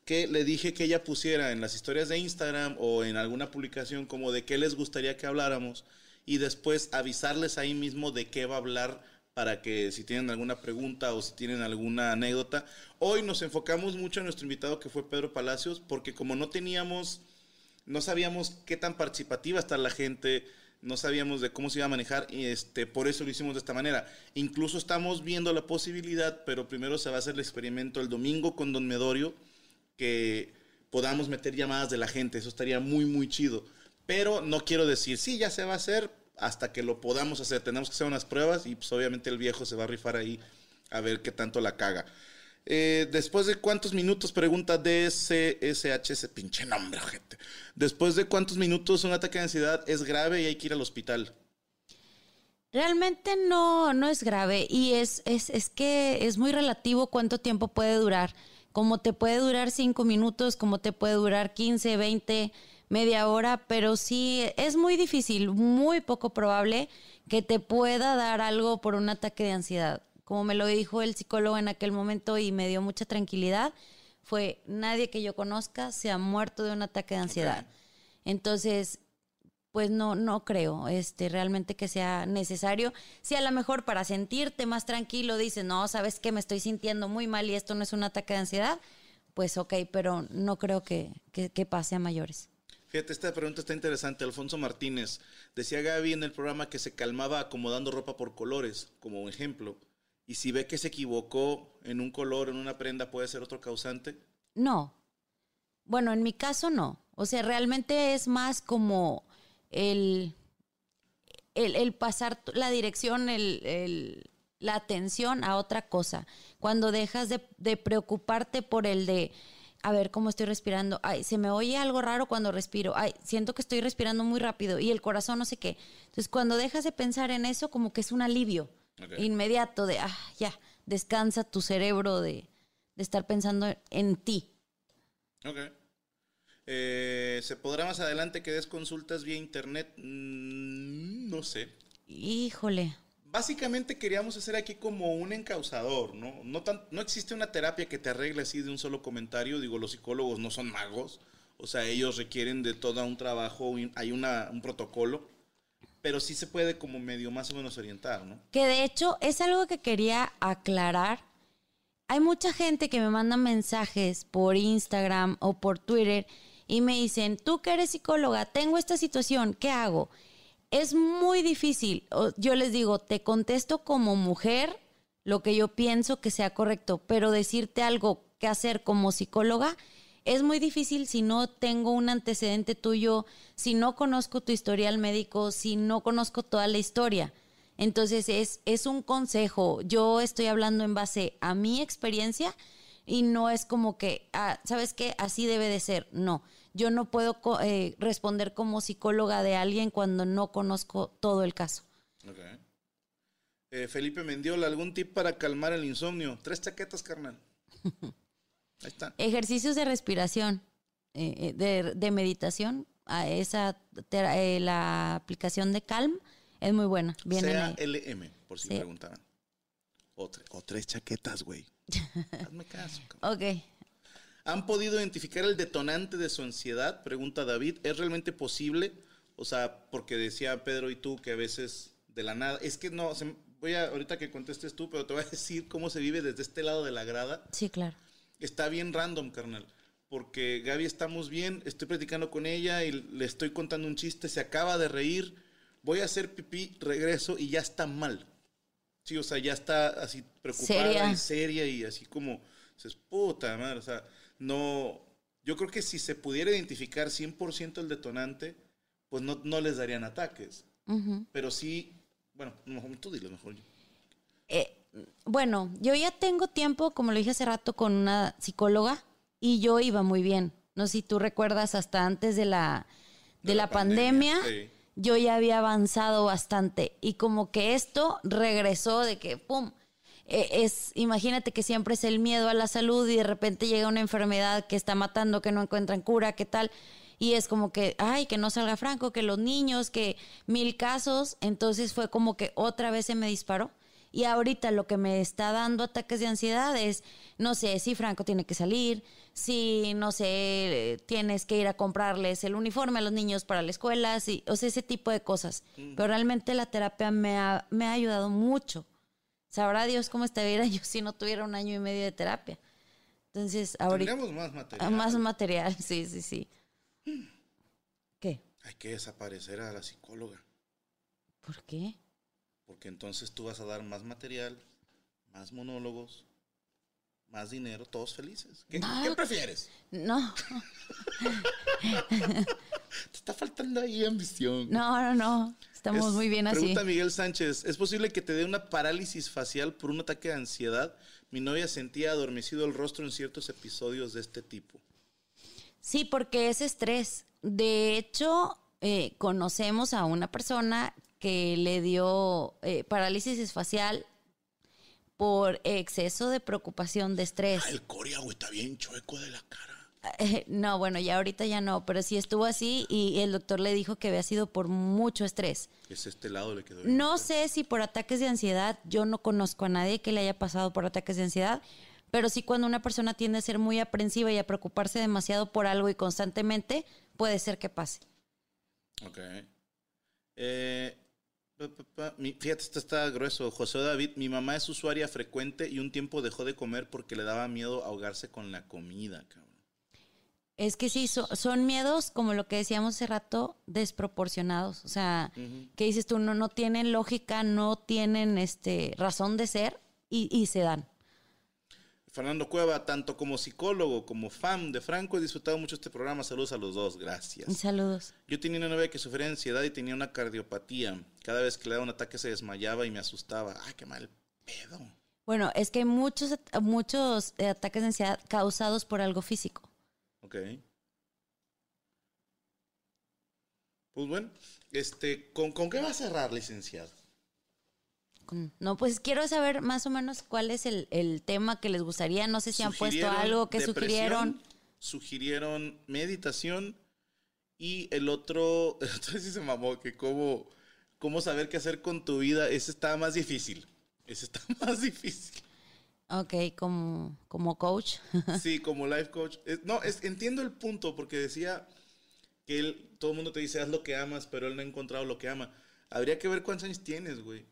Que le dije que ella pusiera en las historias de Instagram o en alguna publicación como de qué les gustaría que habláramos y después avisarles ahí mismo de qué va a hablar para que si tienen alguna pregunta o si tienen alguna anécdota. Hoy nos enfocamos mucho en nuestro invitado que fue Pedro Palacios porque como no teníamos no sabíamos qué tan participativa está la gente, no sabíamos de cómo se iba a manejar y este, por eso lo hicimos de esta manera. Incluso estamos viendo la posibilidad, pero primero se va a hacer el experimento el domingo con Don Medorio, que podamos meter llamadas de la gente, eso estaría muy, muy chido. Pero no quiero decir, sí, ya se va a hacer hasta que lo podamos hacer. Tenemos que hacer unas pruebas y pues obviamente el viejo se va a rifar ahí a ver qué tanto la caga. Eh, después de cuántos minutos, pregunta DSSH, ese pinche nombre, gente. Después de cuántos minutos un ataque de ansiedad es grave y hay que ir al hospital. Realmente no, no es grave y es, es, es que es muy relativo cuánto tiempo puede durar. Como te puede durar cinco minutos, como te puede durar 15, 20, media hora, pero sí es muy difícil, muy poco probable que te pueda dar algo por un ataque de ansiedad. Como me lo dijo el psicólogo en aquel momento y me dio mucha tranquilidad, fue nadie que yo conozca se ha muerto de un ataque de ansiedad. Entonces, pues no, no creo este, realmente que sea necesario. Si a lo mejor para sentirte más tranquilo dices, no, sabes que me estoy sintiendo muy mal y esto no es un ataque de ansiedad, pues ok, pero no creo que, que, que pase a mayores. Fíjate, esta pregunta está interesante. Alfonso Martínez decía Gaby en el programa que se calmaba acomodando ropa por colores, como un ejemplo. Y si ve que se equivocó en un color, en una prenda, puede ser otro causante. No. Bueno, en mi caso no. O sea, realmente es más como el, el, pasar la dirección, el, el- la atención a otra cosa. Cuando dejas de, de preocuparte por el de a ver cómo estoy respirando. Ay, se me oye algo raro cuando respiro. Ay, siento que estoy respirando muy rápido y el corazón no sé qué. Entonces, cuando dejas de pensar en eso, como que es un alivio Inmediato de, ah, ya, descansa tu cerebro de, de estar pensando en ti. Ok. Eh, ¿Se podrá más adelante que des consultas vía internet? Mm, no sé. Híjole. Básicamente queríamos hacer aquí como un encausador, ¿no? No, tan- no existe una terapia que te arregle así de un solo comentario. Digo, los psicólogos no son magos. O sea, ellos requieren de todo un trabajo, hay una, un protocolo. Pero sí se puede como medio más o menos orientar, ¿no? Que de hecho es algo que quería aclarar. Hay mucha gente que me manda mensajes por Instagram o por Twitter y me dicen, tú que eres psicóloga, tengo esta situación, ¿qué hago? Es muy difícil. Yo les digo, te contesto como mujer lo que yo pienso que sea correcto, pero decirte algo que hacer como psicóloga es muy difícil si no tengo un antecedente tuyo, si no conozco tu historial médico, si no conozco toda la historia. Entonces es, es un consejo. Yo estoy hablando en base a mi experiencia y no es como que, ah, ¿sabes qué? Así debe de ser. No, yo no puedo eh, responder como psicóloga de alguien cuando no conozco todo el caso. Ok. Eh, Felipe Mendiola, ¿algún tip para calmar el insomnio? Tres chaquetas, carnal. Ahí está. Ejercicios de respiración, eh, eh, de, de meditación, a esa eh, la aplicación de Calm es muy buena. Vienen ahí. CALM, por si Sí. preguntaban. O, tre- o tres chaquetas, güey. Hazme caso. cabrón. Ok. ¿Han podido identificar el detonante de su ansiedad? Pregunta David. ¿Es realmente posible? O sea, porque decía Pedro y tú que a veces de la nada. Es que no, se- voy a, ahorita que contestes tú, pero te voy a decir cómo se vive desde este lado de la grada. Sí, claro. Está bien random, carnal. Porque Gaby estamos bien, estoy platicando con ella y le estoy contando un chiste, se acaba de reír, voy a hacer pipí, regreso y ya está mal. Sí, o sea, ya está así preocupada Seria. y seria y así como, dices, puta madre, o sea, no, yo creo que si se pudiera identificar 100% el detonante, pues no, no les darían ataques. Pero sí, bueno, mejor tú dilo mejor. Eh, bueno, yo ya tengo tiempo, como lo dije hace rato, con una psicóloga y yo iba muy bien. No sé si tú recuerdas, hasta antes de la, de la, pandemia, sí. yo ya había avanzado bastante y como que esto regresó de que, ¡pum! Eh, es, imagínate que siempre es el miedo a la salud y de repente llega una enfermedad que está matando, que no encuentran cura, qué tal. Y es como que, ay, que no salga Franco, que los niños, que mil casos. Entonces fue como que otra vez se me disparó. Y ahorita lo que me está dando ataques de ansiedad es, no sé, si Franco tiene que salir, si, no sé, tienes que ir a comprarles el uniforme a los niños para la escuela, si, o sea, ese tipo de cosas. Pero realmente la terapia me ha, me ha ayudado mucho. Sabrá Dios cómo estaría yo si no tuviera un año y medio de terapia. Entonces, ahorita... Tendríamos más ah, material. Más material, sí, sí, sí. ¿Qué? Hay que desaparecer a la psicóloga. ¿Por qué? Porque entonces tú vas a dar más material, más monólogos, más dinero, todos felices. ¿Qué, No. qué prefieres? No, Te está faltando ahí ambición. no, no, no. Estamos Es- muy bien así. Pregunta Miguel Sánchez, ¿es posible que te dé una parálisis facial por un ataque de ansiedad? Mi novia sentía adormecido el rostro en ciertos episodios de este tipo. Sí, porque es estrés. De hecho, eh, conocemos a una persona que le dio eh, parálisis facial por exceso de preocupación de estrés. Ah, el corea, güey, está bien chueco de la cara. Eh, no, bueno, ya ahorita ya no, pero sí estuvo así y el doctor le dijo que había sido por mucho estrés. Es este lado le quedó. No sé si por ataques de ansiedad, yo no conozco a nadie que le haya pasado por ataques de ansiedad, pero sí cuando una persona tiende a ser muy aprensiva y a preocuparse demasiado por algo y constantemente, puede ser que pase. Ok. Eh, fíjate, esto está grueso. José David, mi mamá es usuaria frecuente y un tiempo dejó de comer porque le daba miedo ahogarse con la comida, cabrón. Es que sí, so- son miedos, como lo que decíamos hace rato, desproporcionados. O sea, que dices tú, no, no tienen lógica, no tienen este razón de ser y, y se dan. Fernando Cueva, tanto como psicólogo como fan de Franco, he disfrutado mucho este programa. Saludos a los dos, gracias. Saludos. Yo tenía una novia que sufría de ansiedad y tenía una cardiopatía. Cada vez que le daba un ataque se desmayaba y me asustaba. Ay, qué mal pedo. Bueno, es que hay muchos, muchos eh, ataques de ansiedad causados por algo físico. Ok. Pues bueno, este, ¿con, con qué va a cerrar, licenciado? No, pues quiero saber más o menos cuál es el, el tema que les gustaría. No sé si han puesto algo que sugirieron. Sugirieron meditación y el otro, entonces sí se mamó, que cómo, cómo saber qué hacer con tu vida, ese está más difícil. Ese está más difícil. Ok, como, como coach. Sí, como life coach. Es- no, es, entiendo el punto porque decía que él, todo el mundo te dice haz lo que amas, pero él no ha encontrado lo que ama. Habría que ver cuántos años tienes, güey.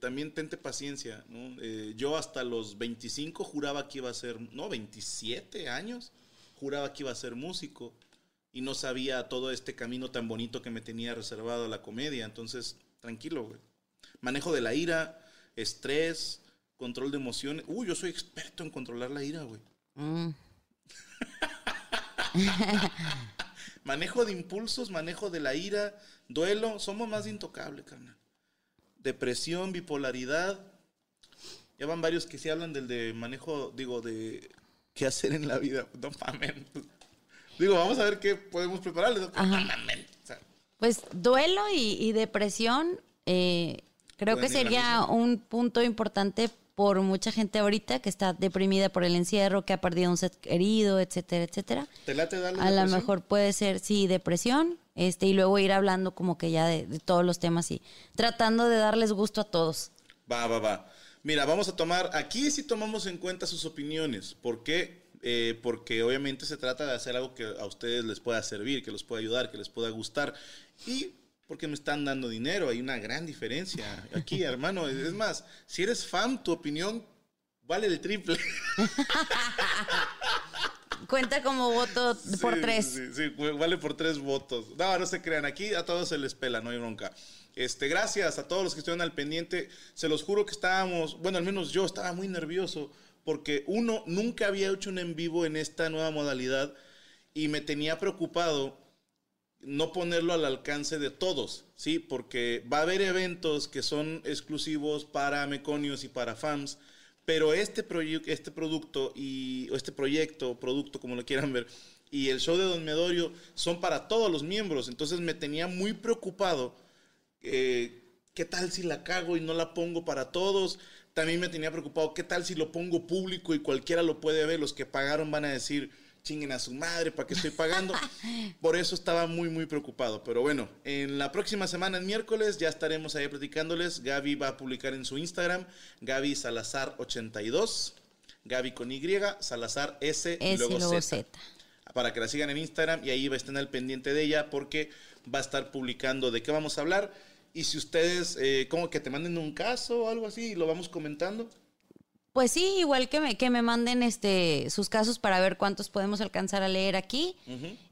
También tente paciencia, ¿no? Eh, yo hasta los 25 juraba que iba a ser, no, 27 años, juraba que iba a ser músico y no sabía todo este camino tan bonito que me tenía reservado a la comedia. Entonces, tranquilo, güey. Manejo de la ira, estrés, control de emociones. Uy, yo soy experto en controlar la ira, güey. Mm, Manejo de impulsos, manejo de la ira, duelo, somos más de intocable, carnal. Depresión, bipolaridad. Ya van varios que sí hablan del de manejo, digo, de qué hacer en la vida. No mames. Digo, vamos a ver qué podemos prepararles. No mames. O sea, Pues duelo y, y depresión, eh, creo que sería un punto importante por mucha gente ahorita que está deprimida por el encierro, que ha perdido un set querido, etcétera, etcétera. ¿Te late darle A lo mejor puede ser, sí, depresión, este, y luego ir hablando como que ya de, de todos los temas y tratando de darles gusto a todos. Va, va, va. Mira, vamos a tomar, aquí sí tomamos en cuenta sus opiniones. ¿Por qué? Eh, porque obviamente se trata de hacer algo que a ustedes les pueda servir, que les pueda ayudar, que les pueda gustar. Y porque me están dando dinero, hay una gran diferencia aquí, hermano. Es más, si eres fan, tu opinión vale el triple. Cuenta como voto por Sí, tres. Sí, sí, vale por tres votos. No, no se crean, aquí a todos se les pela, no hay bronca. Este, gracias a todos los que estuvieron al pendiente. Se los juro que estábamos, bueno, al menos yo estaba muy nervioso porque uno nunca había hecho un en vivo en esta nueva modalidad y me tenía preocupado no ponerlo al alcance de todos, ¿sí? Porque va a haber eventos que son exclusivos para meconios y para fans, pero este, este producto y o este proyecto, producto como lo quieran ver, y el show de Don Medorio son para todos los miembros, entonces me tenía muy preocupado eh, ¿qué tal si la cago y no la pongo para todos? También me tenía preocupado, ¿qué tal si lo pongo público y cualquiera lo puede ver? Los que pagaron van a decir, chinguen a su madre, ¿para qué estoy pagando? Por eso estaba muy, muy preocupado. Pero bueno, en la próxima semana, el miércoles, ya estaremos ahí platicándoles. Gaby va a publicar en su Instagram, Gaby Salazar82, Gaby con Y, Salazar S, y S y luego, luego Z Z. para que la sigan en Instagram y ahí va a estar al pendiente de ella porque va a estar publicando de qué vamos a hablar. Y si ustedes, eh, como que te manden un caso o algo así, y lo vamos comentando. Pues sí, igual que me, que me manden este sus casos para ver cuántos podemos alcanzar a leer aquí.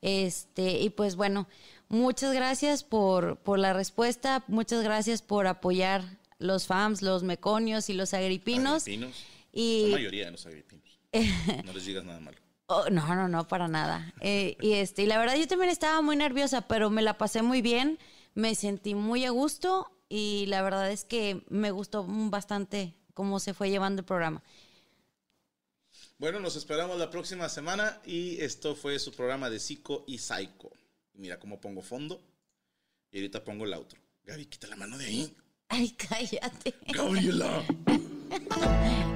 Este, y pues bueno, muchas gracias por, por la respuesta, muchas gracias por apoyar los FAMS, los meconios y los agripinos. Agripinos. Y La mayoría de los agripinos. No les digas nada malo. Oh, no, no, no, para nada. Eh, y este, y la verdad yo también estaba muy nerviosa, pero me la pasé muy bien, me sentí muy a gusto y la verdad es que me gustó bastante cómo se fue llevando el programa. Bueno, nos esperamos la próxima semana y esto fue su programa de Psico y Psycho. Mira cómo pongo fondo y ahorita pongo el outro. Gaby, quita la mano de ahí. Ay, cállate. Gabriela.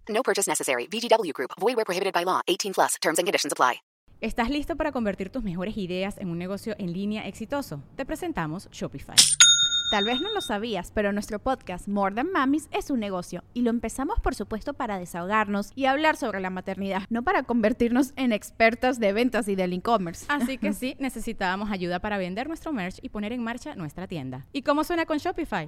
No purchase necessary. VGW Group. Void where prohibited by law. 18 plus. Terms and conditions apply. ¿Estás listo para convertir tus mejores ideas en un negocio en línea exitoso? Te presentamos Shopify. Tal vez no lo sabías, pero nuestro podcast More Than Mamis es un negocio y lo empezamos por supuesto para desahogarnos y hablar sobre la maternidad, no para convertirnos en expertas de ventas y del e-commerce. Así que sí, necesitábamos ayuda para vender nuestro merch y poner en marcha nuestra tienda. ¿Y cómo suena con Shopify?